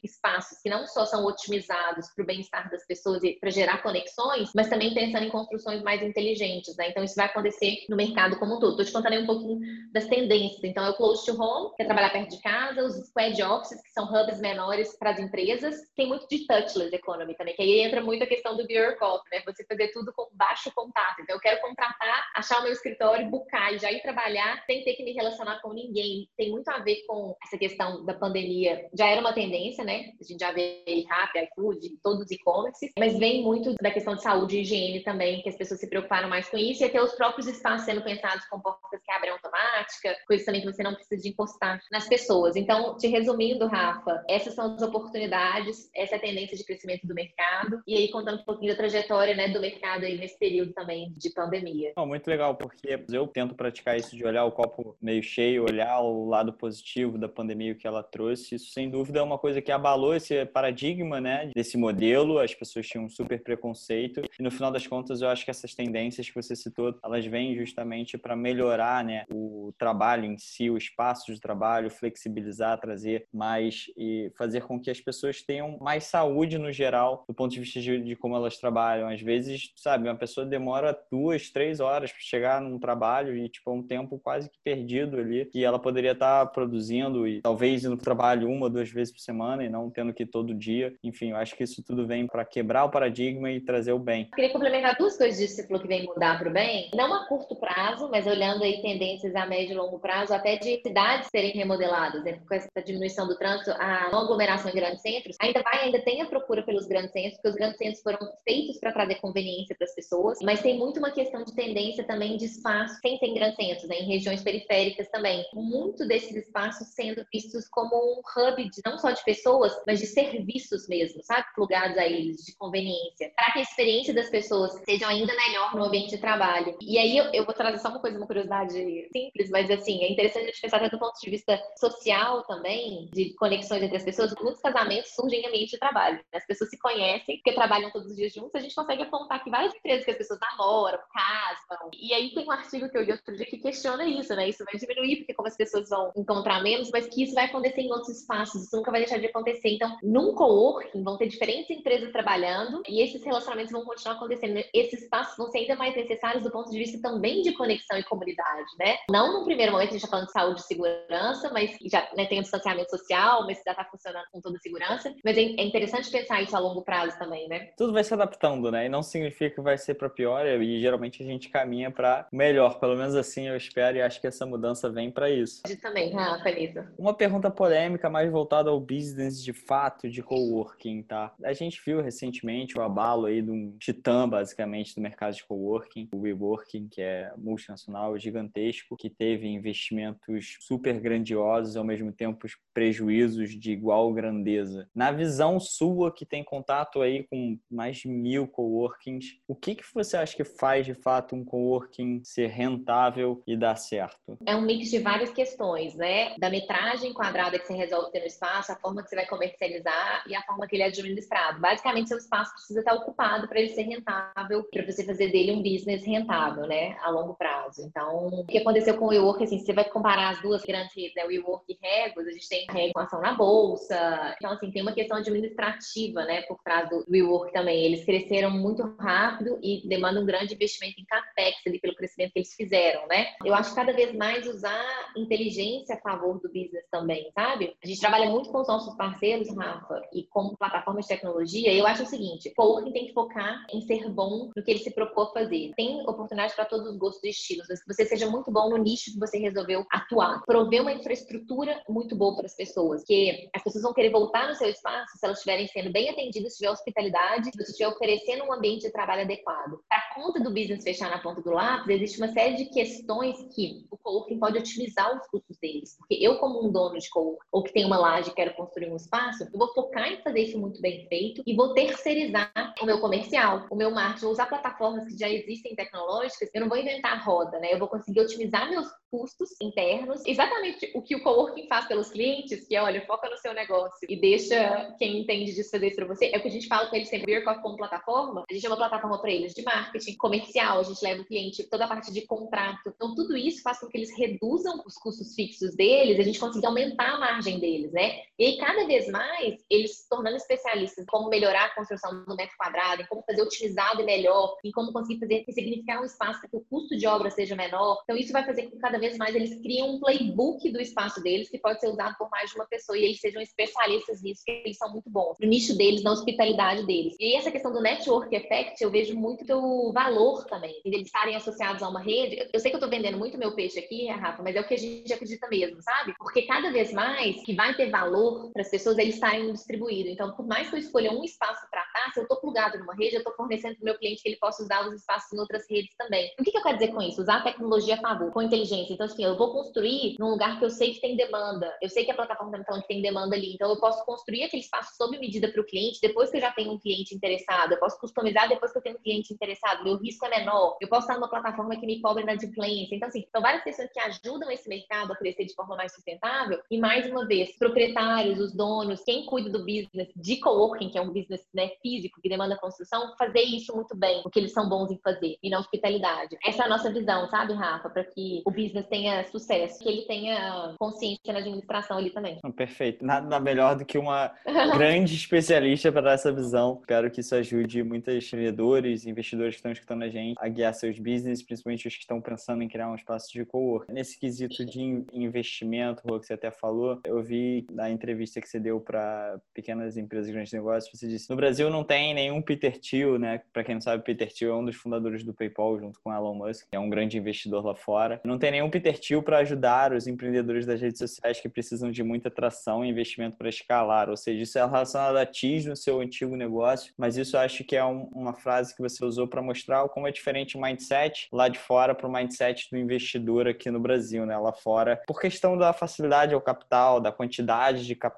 espaços que não só são otimizados para o bem-estar das pessoas e para gerar conexões, mas também pensando em construções mais inteligentes, né? Então, isso vai acontecer no mercado como um todo. Estou te contando aí um pouquinho das tendências. Então, é o close to home, que é trabalhar perto de casa, os squad offices, que são hubs menores para as empresas. Tem muito de touchless economy também, que aí entra muito a questão do beer né? Você fazer tudo com baixo contato. Então, eu quero contratar, achar o meu escritório, bucar e já ir trabalhar sem ter que me relacionar com ninguém. Tem muito a ver com essa questão da pandemia. Já era uma tendência, né? A gente já vê Rappi, iFood, todos os e-commerce, mas vem muito da questão de saúde e higiene também, que as pessoas se preocuparam mais com isso, e até os próprios espaços sendo pensados com portas que abrem automática, coisas também que você não precisa de encostar nas pessoas. Então, te resumindo, Rafa, essas são as oportunidades, essa é a tendência de crescimento do mercado, e aí contando um pouquinho da trajetória né, do mercado aí nesse período também de pandemia. Não, muito legal, porque eu tento praticar isso de olhar o copo meio cheio, olhar o lado positivo da pandemia que ela trouxe. Isso, sem dúvida, é uma coisa que abalou esse paradigma, né, desse modelo. As pessoas tinham um super preconceito. E no final das contas, eu acho que essas tendências que você citou, elas vêm justamente para melhorar, né, o trabalho em si, o espaço de trabalho, flexibilizar, trazer mais e fazer com que as pessoas tenham mais saúde no geral, do ponto de vista de, de como elas trabalham. Às vezes, sabe, uma pessoa demora duas, três horas para chegar num trabalho e, tipo, é um tempo quase que perdido ali, e ela poderia estar tá produzindo e talvez indo para o trabalho uma, duas vezes por semana e não tendo que ir todo dia. Enfim, eu acho que isso tudo vem para quebrar o paradigma e trazer o bem. Eu queria complementar duas coisas disso que você falou que vem mudar para o bem, não a curto prazo, mas olhando aí tendências a médio e longo prazo, até de cidades serem remodeladas, né? com essa diminuição do trânsito, a não aglomeração em grandes centros, ainda vai, ainda tem a procura pelos grandes centros, porque os grandes centros foram feitos para trazer conveniência para as pessoas, mas tem muito uma questão de tendência também de espaço sem ser em grandes centros, né? em regiões periféricas também. Muito desses espaços sendo vistos como um hub de, não só de pessoas, mas de serviços mesmo, sabe? Plugados a eles, de conveniência, para que a experiência das pessoas seja ainda melhor no ambiente de trabalho. E aí eu, eu vou trazer só uma coisa, uma curiosidade simples, mas assim, é interessante a gente pensar até do ponto de vista social também, de conexões entre as pessoas. Muitos casamentos surgem em ambiente de trabalho. Né? As pessoas se conhecem, porque trabalham todos os dias juntos, a gente consegue apontar aqui várias empresas que as pessoas namoram, casam. E aí tem um artigo que eu li outro dia que questiona isso, né? Isso vai diminuir, porque como as pessoas vão encontrar menos, mas que isso vai acontecer em outros espaços, isso nunca vai deixar de acontecer. Então, num coworking vão ter diferentes empresas trabalhando e esses relacionamentos vão continuar acontecendo. Esses espaços vão ser ainda mais necessários do ponto de vista também de conexão e comunidade, né? Não no primeiro momento a gente está falando de saúde e segurança, mas já né, tem o distanciamento social, mas já está funcionando com toda segurança. Mas é, é interessante pensar isso a longo prazo também, né? Tudo vai se adaptando, né? E não significa que vai ser para pior e geralmente a gente caminha para melhor. Pelo menos assim eu espero e acho que essa mudança vem para isso. Eu também, Rafa, Lisa. Uma pergunta polêmica mais voltada ao business de fato de coworking, tá? A gente viu recentemente o abalo aí de um titã, basicamente, do mercado de coworking, o WeWorking, que é multinacional, gigantesco, que teve investimentos super grandiosos, ao mesmo tempo prejuízos de igual grandeza. Na visão sua, que tem contato aí com mais de mil coworkings, o que, que você acha que faz de fato um coworking ser rentável e dar certo? É um mix de várias questões, né? Da metragem quadrada que você resolve ter no espaço, a forma que você vai comercializar e a forma que ele é administrado. Basicamente, seu espaço precisa estar ocupado para ele ser rentável, para você fazer dele um business rentável, né? A longo prazo. Então, o que aconteceu com o WeWork, assim, você vai comparar as duas grandes redes, né? WeWork e Regos, a gente tem regulação na bolsa. Então, assim, tem uma questão administrativa, né? Por trás do WeWork também. Eles cresceram muito rápido e demandam um grande investimento em capex ali pelo crescimento que eles fizeram, né? Eu acho que cada vez mais usar inteligência a favor do business também, sabe? A gente trabalha muito com os nossos parceiros, Rafa, e com plataformas de tecnologia. Eu acho o seguinte: o coworking tem que focar em ser bom no que ele se propôs fazer. Tem oportunidade para todos os gostos e estilos, mas que você seja muito bom no nicho que você resolveu atuar. Prover uma infraestrutura muito boa para as pessoas, que as pessoas vão querer voltar no seu espaço se elas estiverem sendo bem atendidas, se tiver hospitalidade, se você estiver oferecendo um ambiente de trabalho adequado. Para conta do business fechar na ponta do lápis, existe uma série de questões que o coworking pode otimizar os custos deles. Porque eu, como um dono de coworking, ou que tem uma laje e quero construir um espaço, eu vou focar em fazer isso muito bem feito e vou terceirizar o meu comercial, o meu marketing, usar plataformas que já existem tecnológicas, eu não vou inventar roda, né? Eu vou conseguir otimizar meus custos internos, exatamente o que o coworking faz pelos clientes, que é, olha, foca no seu negócio e deixa quem entende disso fazer isso para você. É o que a gente fala com eles sempre, Beercoff como plataforma, a gente é uma plataforma para eles de marketing, comercial, a gente leva o cliente, toda a parte de contrato. Então, tudo isso faz com que eles reduzam os custos fixos deles, a gente consiga aumentar a margem deles, né? E aí, cada vez mais, eles se tornando especialistas em como melhorar a construção do metro quadrado, em como fazer otimizado e melhor, em como conseguir fazer significar um espaço para que o custo de obra seja menor. Então, isso vai fazer com que cada vez mais eles criem um playbook do espaço deles que pode ser usado por mais de uma pessoa e eles sejam especialistas nisso, que eles são muito bons. No nicho deles, na hospitalidade deles. E essa questão do network effect, eu vejo muito valor também, de eles estarem associados a uma rede. Eu sei que eu estou vendendo muito meu peixe aqui, Rafa, mas é o que a gente acredita mesmo, sabe? Porque cada vez mais que vai ter valor para as pessoas, eles estarem distribuídos. Então, por mais que eu escolha um espaço para estar, se eu estou plugado numa rede, eu estou fornecendo para o meu cliente que ele possa usar os espaços em outras redes também. O que, que eu quero dizer com isso? Usar a tecnologia a favor, com inteligência. Então, assim, eu vou construir num lugar que eu sei que tem demanda. Eu sei que a plataforma está falando que tem demanda ali. Então, eu posso construir aquele espaço sob medida para o cliente depois que eu já tenho um cliente interessado. Eu posso customizar depois que eu tenho um cliente interessado. Meu risco é menor. Eu posso estar numa plataforma que me cobre na adimplência. Então, assim, são várias questões que ajudam esse mercado a crescer de forma mais sustentável. E, mais uma vez, proprietários, os donos, quem cuida do business de coworking, que é um business né, físico que demanda construção, fazer isso muito bem, o que eles são bons em fazer, e na hospitalidade. Essa é a nossa visão, sabe, Rafa? Para que o business tenha sucesso, que ele tenha consciência na administração ali também. Perfeito. Nada melhor do que uma grande especialista para dar essa visão. Espero que isso ajude muitos vendedores investidores que estão escutando a gente a guiar seus business, principalmente os que estão pensando em criar um espaço de co-work. Nesse quesito de investimento, que você até falou, eu vi na entrevista que você deu para pequenas empresas e grandes negócios, você disse: no Brasil não tem nenhum Peter Thiel, né? Para quem não sabe, Peter Thiel é um dos fundadores do PayPal, junto com Elon Musk, é um grande investidor lá fora. Não tem nenhum Peter Thiel para ajudar os empreendedores das redes sociais que precisam de muita atração e investimento para escalar. Ou seja, isso é relacionado a ti no seu antigo negócio, mas isso eu acho que é um, uma frase que você usou para mostrar como é diferente o mindset lá de fora para o mindset do investidor aqui no Brasil, né? Lá fora, por questão da facilidade ao capital, da quantidade de capital,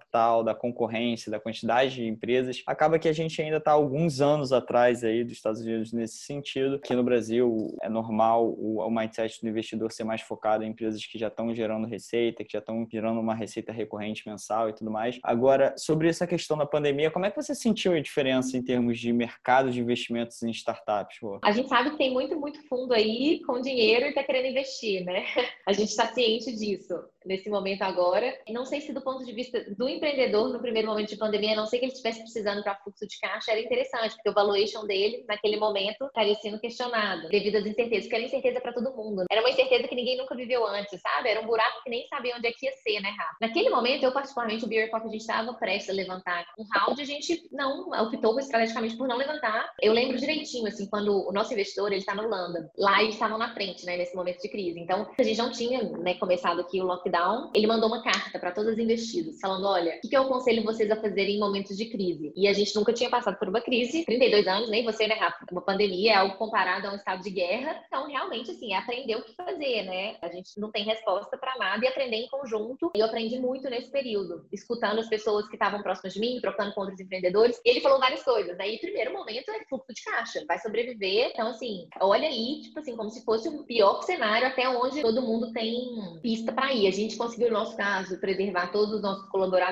da concorrência, da quantidade de empresas, acaba que a gente ainda está alguns anos atrás aí dos Estados Unidos nesse sentido. Aqui no Brasil é normal o, o mindset do investidor ser mais focado em empresas que já estão gerando receita, que já estão gerando uma receita recorrente mensal e tudo mais. Agora, sobre essa questão da pandemia, como é que você sentiu a diferença em termos de mercado de investimentos em startups? Pô? A gente sabe que tem muito, muito fundo aí com dinheiro e está querendo investir, né? A gente está ciente disso nesse momento agora. Não sei se do ponto de vista do empreendedor no primeiro momento de pandemia, não sei que ele estivesse precisando para fluxo de caixa, era interessante, porque o valuation dele naquele momento estaria sendo questionado devido às incertezas, porque era incerteza para todo mundo. Era uma incerteza que ninguém nunca viveu antes, sabe? Era um buraco que nem sabia onde é que ia ser, né, Rafa? Naquele momento, eu particularmente, o Beer Pop, a gente estava prestes a levantar um round, a gente não optou estrategicamente por não levantar. Eu lembro direitinho, assim, quando o nosso investidor, ele está no London. Lá eles estavam na frente, né, nesse momento de crise. Então, a gente não tinha, né, começado aqui o lockdown ele mandou uma carta para todos os investidos, falando: olha, o que eu aconselho vocês a fazerem em momentos de crise? E a gente nunca tinha passado por uma crise, 32 anos, nem você, né, Rafa? Uma pandemia é algo comparado a um estado de guerra. Então, realmente, assim, é aprender o que fazer, né? A gente não tem resposta para nada e aprender em conjunto. E eu aprendi muito nesse período, escutando as pessoas que estavam próximas de mim, trocando com outros empreendedores. E ele falou várias coisas. Daí, primeiro momento é fluxo de caixa, vai sobreviver. Então, assim, olha aí, tipo assim, como se fosse o pior cenário até onde todo mundo tem pista para ir. A gente conseguiu, no nosso caso, preservar todos os nossos colaboradores,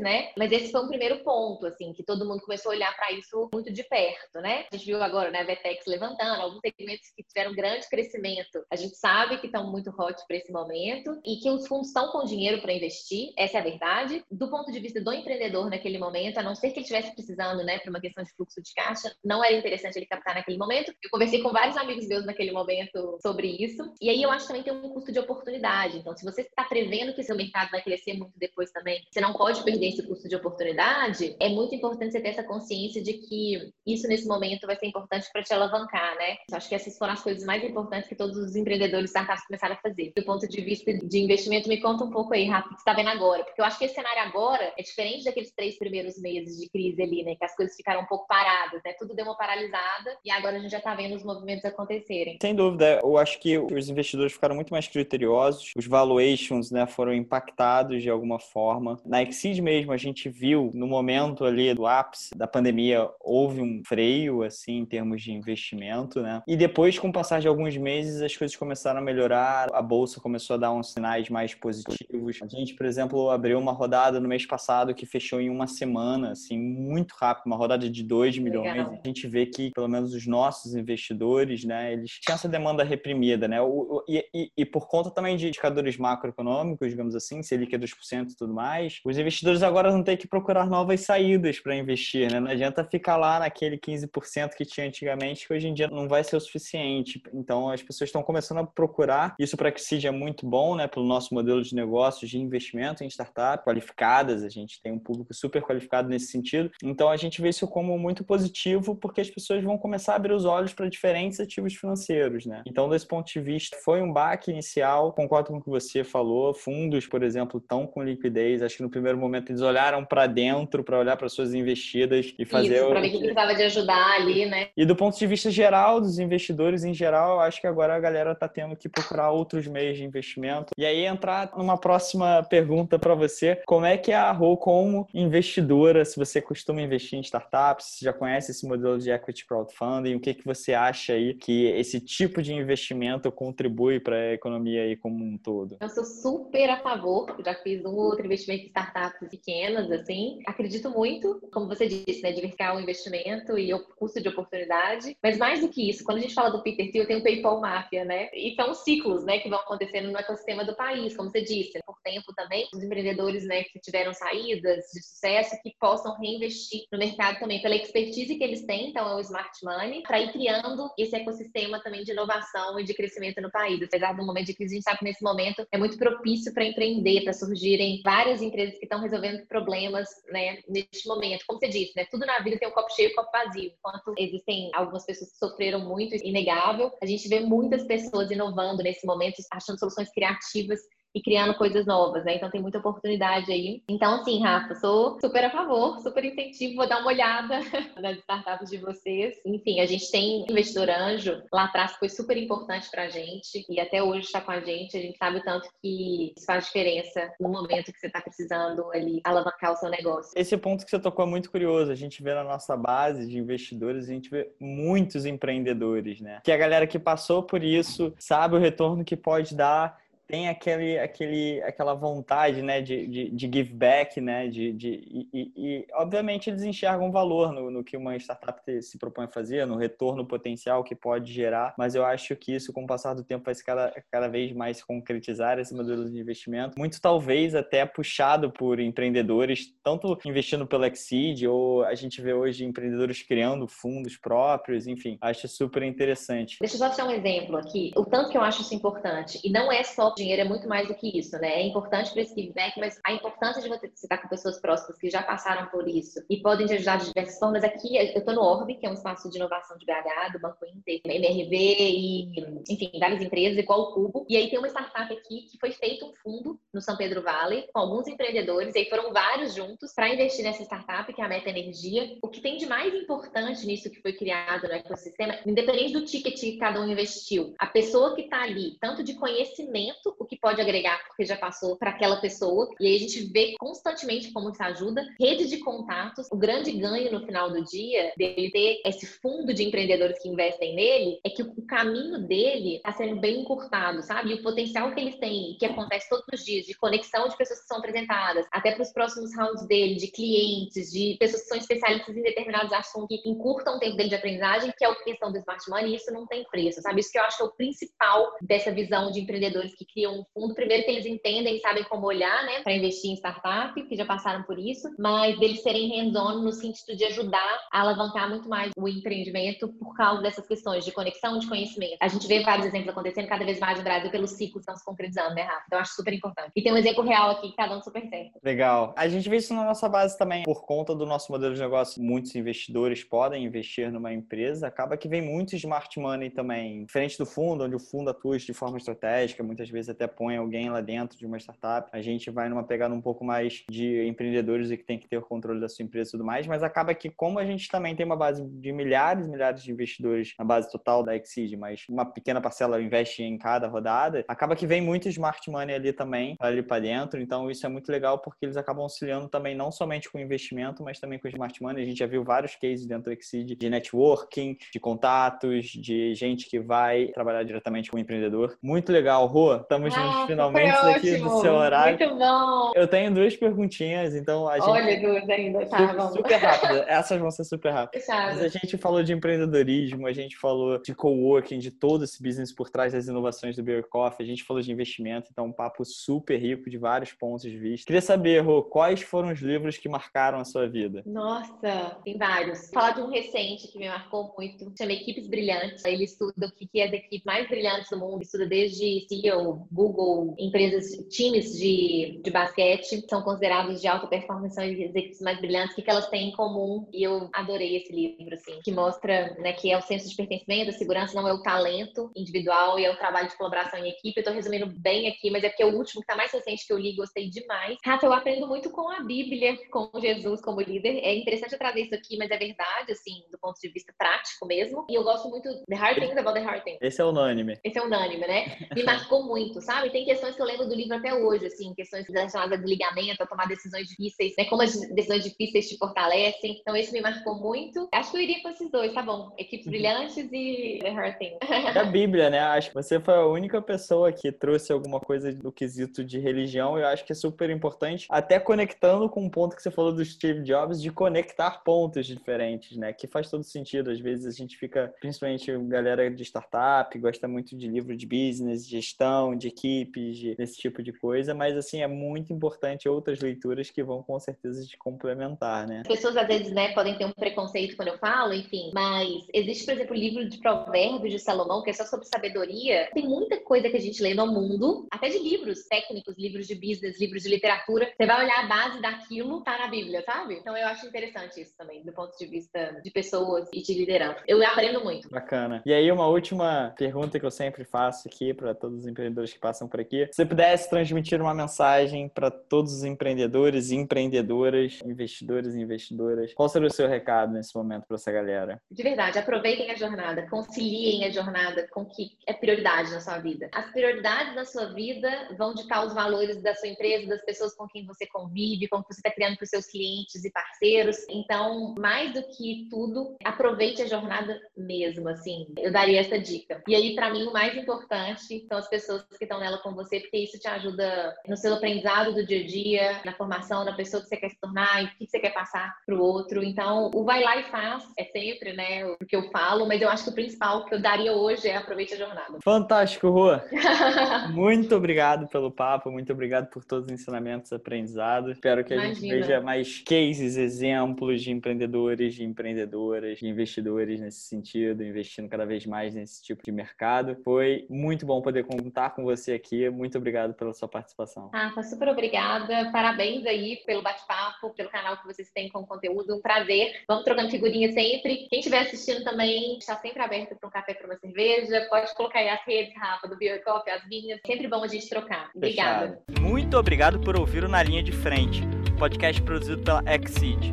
né? Mas esse foi um primeiro ponto, assim, que todo mundo começou a olhar para isso muito de perto, né? A gente viu agora, né, a Vetex levantando, alguns segmentos que tiveram grande crescimento. A gente sabe que estão muito hot para esse momento e que os fundos estão com dinheiro para investir, essa é a verdade. Do ponto de vista do empreendedor naquele momento, a não ser que ele estivesse precisando, né, para uma questão de fluxo de caixa, não era interessante ele captar naquele momento. Eu conversei com vários amigos meus naquele momento sobre isso. E aí eu acho também tem um custo de oportunidade. Então, se você está prevendo vendo que seu mercado vai crescer muito depois também, você não pode perder esse custo de oportunidade, é muito importante você ter essa consciência de que isso nesse momento vai ser importante para te alavancar, né? Eu acho que essas foram as coisas mais importantes que todos os empreendedores startups começaram a fazer. Do ponto de vista de investimento, me conta um pouco aí, Rafa, o que você está vendo agora? Porque eu acho que esse cenário agora é diferente daqueles três primeiros meses de crise ali, né? Que as coisas ficaram um pouco paradas, né? Tudo deu uma paralisada e agora a gente já está vendo os movimentos acontecerem. Sem dúvida, eu acho que os investidores ficaram muito mais criteriosos, os valuations, né, foram impactados de alguma forma. Na Exceed mesmo, a gente viu no momento ali do ápice da pandemia, houve um freio, assim, em termos de investimento, né? E depois, com o passar de alguns meses, as coisas começaram a melhorar, a bolsa começou a dar uns sinais mais positivos. A gente, por exemplo, abriu uma rodada no mês passado que fechou em uma semana, assim, muito rápido, uma rodada de 2 milhões. Legal. A gente vê que, pelo menos, os nossos investidores, né, eles tinham essa demanda reprimida, né? O, e, e, e, por conta também de indicadores macroeconômicos, digamos assim, Selic é 2% e tudo mais, os investidores agora vão ter que procurar novas saídas para investir, né? Não adianta ficar lá naquele 15% que tinha antigamente, que hoje em dia não vai ser o suficiente. Então, as pessoas estão começando a procurar. Isso para que seja muito bom, né? Pelo nosso modelo de negócios de investimento em startup qualificadas. A gente tem um público super qualificado nesse sentido. Então, a gente vê isso como muito positivo, porque as pessoas vão começar a abrir os olhos para diferentes ativos financeiros, né? Então, desse ponto de vista, foi um baque inicial. Concordo com o que você falou. Fundos, por exemplo, estão com liquidez. Acho que no primeiro momento eles olharam para dentro para olhar para suas investidas e fazer. Isso, para ver o que precisava de ajudar ali, né? E do ponto de vista geral, dos investidores em geral, acho que agora a galera está tendo que procurar outros meios de investimento. E aí entrar numa próxima pergunta para você: como é que é a Rô como investidora? Se você costuma investir em startups, se já conhece esse modelo de equity crowdfunding, o que, que você acha aí que esse tipo de investimento contribui para a economia aí como um todo? Eu sou super a favor, já fiz um outro investimento em startups pequenas, assim. Acredito muito, como você disse, né, diversificar o investimento e o custo de oportunidade. Mas mais do que isso, quando a gente fala do Peter Thiel, tem o PayPal Mafia, né? E são ciclos, né, que vão acontecendo no ecossistema do país, como você disse. Por tempo também, os empreendedores, né, que tiveram saídas de sucesso, que possam reinvestir no mercado também pela expertise que eles têm, então é o Smart Money, para ir criando esse ecossistema também de inovação e de crescimento no país. Apesar do momento de crise, a gente sabe que nesse momento é muito propício para empreender, para surgirem várias empresas que estão resolvendo problemas, né, neste momento. Como você disse, né, tudo na vida tem um copo cheio e um copo vazio. Enquanto existem algumas pessoas que sofreram muito, inegável, a gente vê muitas pessoas inovando nesse momento, achando soluções criativas e criando coisas novas, né? Então tem muita oportunidade aí. Então, assim, Rafa, sou super a favor, super incentivo, vou dar uma olhada nas startups de vocês. Enfim, a gente tem investidor anjo, lá atrás foi super importante pra gente e até hoje está com a gente. A gente sabe o tanto que isso faz diferença no momento que você está precisando ali alavancar o seu negócio. Esse ponto que você tocou é muito curioso. A gente vê na nossa base de investidores, a gente vê muitos empreendedores, né? Que a galera que passou por isso sabe o retorno que pode dar tem aquele, aquele, aquela vontade né, de, de, de give back, né, de, de, e, e, e, obviamente eles enxergam valor no, no que uma startup se propõe a fazer, no retorno potencial que pode gerar, mas eu acho que isso, com o passar do tempo, vai se cada, cada vez mais concretizar esse modelo de investimento, muito talvez até puxado por empreendedores, tanto investindo pelo Exceed, ou a gente vê hoje empreendedores criando fundos próprios, enfim, acho super interessante. Deixa eu só dar um exemplo aqui, o tanto que eu acho isso importante, e não é só dinheiro é muito mais do que isso, né? É importante para esse feedback, mas a importância de você estar com pessoas próximas que já passaram por isso e podem te ajudar de diversas formas. Aqui, eu estou no Orb, que é um espaço de inovação de BH, do Banco Inter, MRV e, enfim, várias empresas, igual o Cubo. E aí tem uma startup aqui que foi feito um fundo no São Pedro Vale, com alguns empreendedores, e aí foram vários juntos para investir nessa startup, que é a Meta Energia. O que tem de mais importante nisso que foi criado no ecossistema, independente do ticket que cada um investiu, a pessoa que está ali, tanto de conhecimento o que pode agregar, porque já passou para aquela pessoa. E aí a gente vê constantemente como isso ajuda. Rede de contatos, o grande ganho no final do dia dele ter esse fundo de empreendedores que investem nele é que o caminho dele está sendo bem encurtado, sabe? E o potencial que eles têm, que acontece todos os dias, de conexão de pessoas que são apresentadas, até para os próximos rounds dele, de clientes, de pessoas que são especialistas em determinados assuntos que encurtam o tempo dele de aprendizagem, que é a questão do Smart Money, isso não tem preço, sabe? Isso que eu acho que é o principal dessa visão de empreendedores que um fundo, primeiro que eles entendem e sabem como olhar, né, para investir em startup, que já passaram por isso, mas deles serem hands-on no sentido de ajudar a alavancar muito mais o empreendimento por causa dessas questões de conexão, de conhecimento. A gente vê vários exemplos acontecendo cada vez mais no Brasil pelos ciclos que estão se concretizando, né, Rafa? Então, acho super importante. E tem um exemplo real aqui que cada um super certo. Legal. A gente vê isso na nossa base também. Por conta do nosso modelo de negócio, muitos investidores podem investir numa empresa. Acaba que vem muito smart money também. Diferente do fundo, onde o fundo atua de forma estratégica, muitas vezes até põe alguém lá dentro de uma startup. A gente vai numa pegada um pouco mais de empreendedores e que tem que ter o controle da sua empresa e tudo mais, mas acaba que como a gente também tem uma base de milhares e milhares de investidores na base total da Exceed, mas uma pequena parcela investe em cada rodada, acaba que vem muito smart money ali também, ali para dentro, então isso é muito legal porque eles acabam auxiliando também não somente com investimento, mas também com smart money. A gente já viu vários cases dentro do Exceed de networking, de contatos, de gente que vai trabalhar diretamente com o empreendedor. Muito legal, Rô. Estamos ah, finalmente aqui do seu horário. Muito bom. Eu tenho duas perguntinhas, então a gente. Olha, duas ainda, tá, super, vamos. super rápida. Essas vão ser super rápidas. Mas a gente falou de empreendedorismo, a gente falou de coworking, de todo esse business por trás das inovações do Beer Coffee, a gente falou de investimento, então um papo super rico de vários pontos de vista. Queria saber, Rô, quais foram os livros que marcaram a sua vida? Nossa, tem vários. Falar de um recente que me marcou muito, chama Equipes Brilhantes. Ele estuda o que é as equipes mais brilhantes do mundo, estuda desde CEO, Google, empresas, times de, de basquete, são considerados de alta performance, são as equipes mais brilhantes, o que, que elas têm em comum. E eu adorei esse livro, assim, que mostra né, que é o senso de pertencimento, a segurança não é o talento individual e é o trabalho de colaboração em equipe. Eu tô resumindo bem aqui, mas é porque é o último que tá mais recente que eu li, gostei demais. Rafa, eu aprendo muito com a Bíblia, com Jesus como líder. É interessante eu trazer isso aqui, mas é verdade, assim, do ponto de vista prático mesmo. E eu gosto muito The Hard Things About the Hard Things. Esse é unânime. Esse é unânime, né? Me marcou muito, sabe? Tem questões que eu lembro do livro até hoje, assim, questões relacionadas a ligamento, a tomar decisões difíceis, né? Como as decisões difíceis te fortalecem. Então, esse me marcou muito. Acho que eu iria com esses dois, tá bom? Equipes uhum. Brilhantes e The a Bíblia, né? Acho que você foi a única pessoa que trouxe alguma coisa do quesito de religião. Eu acho que é super importante, até conectando com um ponto que você falou do Steve Jobs, de conectar pontos diferentes, né? Que faz todo sentido. Às vezes a gente fica, principalmente galera de startup, gosta muito de livro de business, gestão, de equipes, de, desse tipo de coisa, mas assim, é muito importante outras leituras que vão com certeza te complementar, né? As pessoas às vezes, né, podem ter um preconceito quando eu falo, enfim, mas existe, por exemplo, o livro de provérbios de Salomão, que é só sobre sabedoria. Tem muita coisa que a gente lê no mundo, até de livros técnicos, livros de business, livros de literatura. Você vai olhar a base daquilo, tá na Bíblia, sabe? Então eu acho interessante isso também, do ponto de vista de pessoas e de liderança. Eu aprendo muito. Bacana. E aí, uma última pergunta que eu sempre faço aqui para todos os empreendedores que passam por aqui. Se você pudesse transmitir uma mensagem para todos os empreendedores e empreendedoras, investidores e investidoras, qual seria o seu recado nesse momento para essa galera? De verdade, aproveitem a jornada, conciliem a jornada com o que é prioridade na sua vida. As prioridades da sua vida vão ditar os valores da sua empresa, das pessoas com quem você convive, com que você está criando para os seus clientes e parceiros. Então, mais do que tudo, aproveite a jornada mesmo, assim. Eu daria essa dica. E aí, para mim, o mais importante são as pessoas que estão nela com você, porque isso te ajuda no seu aprendizado do dia a dia, na formação da pessoa que você quer se tornar e o que você quer passar para o outro. Então, o vai lá e faz é sempre, né, o que eu falo, mas eu acho que o principal que eu daria hoje é aproveite a jornada. Fantástico, Rua. muito obrigado pelo papo, muito obrigado por todos os ensinamentos aprendizados. Espero que a Imagina. gente veja mais cases, exemplos de empreendedores, de empreendedoras, de investidores nesse sentido, investindo cada vez mais nesse tipo de mercado. Foi muito bom poder contar com você aqui. Muito obrigado pela sua participação. Ah, tá super obrigada. Parabéns aí pelo bate-papo, pelo canal que vocês têm com conteúdo. Um prazer. Vamos trocando figurinha sempre. Quem estiver assistindo também está sempre aberto para um café, para uma cerveja. Pode colocar aí as redes, Rafa, do Beer Coffee, as minhas. Sempre bom a gente trocar. Obrigada. Fechado. Muito obrigado por ouvir o Na Linha de Frente, podcast produzido pela Exceed.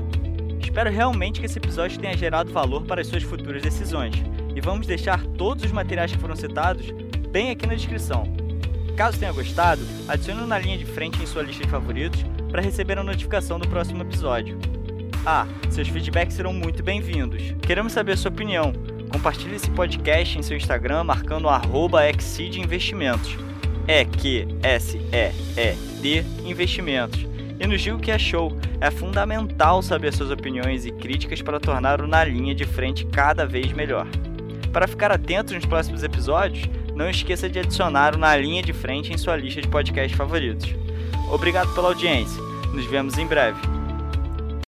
Espero realmente que esse episódio tenha gerado valor para as suas futuras decisões e vamos deixar todos os materiais que foram citados bem aqui na descrição. Caso tenha gostado, adicione na linha de frente em sua lista de favoritos para receber a notificação do próximo episódio. Ah, seus feedbacks serão muito bem-vindos. Queremos saber a sua opinião. Compartilhe esse podcast em seu Instagram marcando arroba Investimentos. É Q S E E D Investimentos. E nos diga o que achou. É fundamental saber suas opiniões e críticas para tornar o Na Linha de Frente cada vez melhor. Para ficar atento nos próximos episódios, não esqueça de adicionar Na Linha de Frente em sua lista de podcasts favoritos. Obrigado pela audiência. Nos vemos em breve.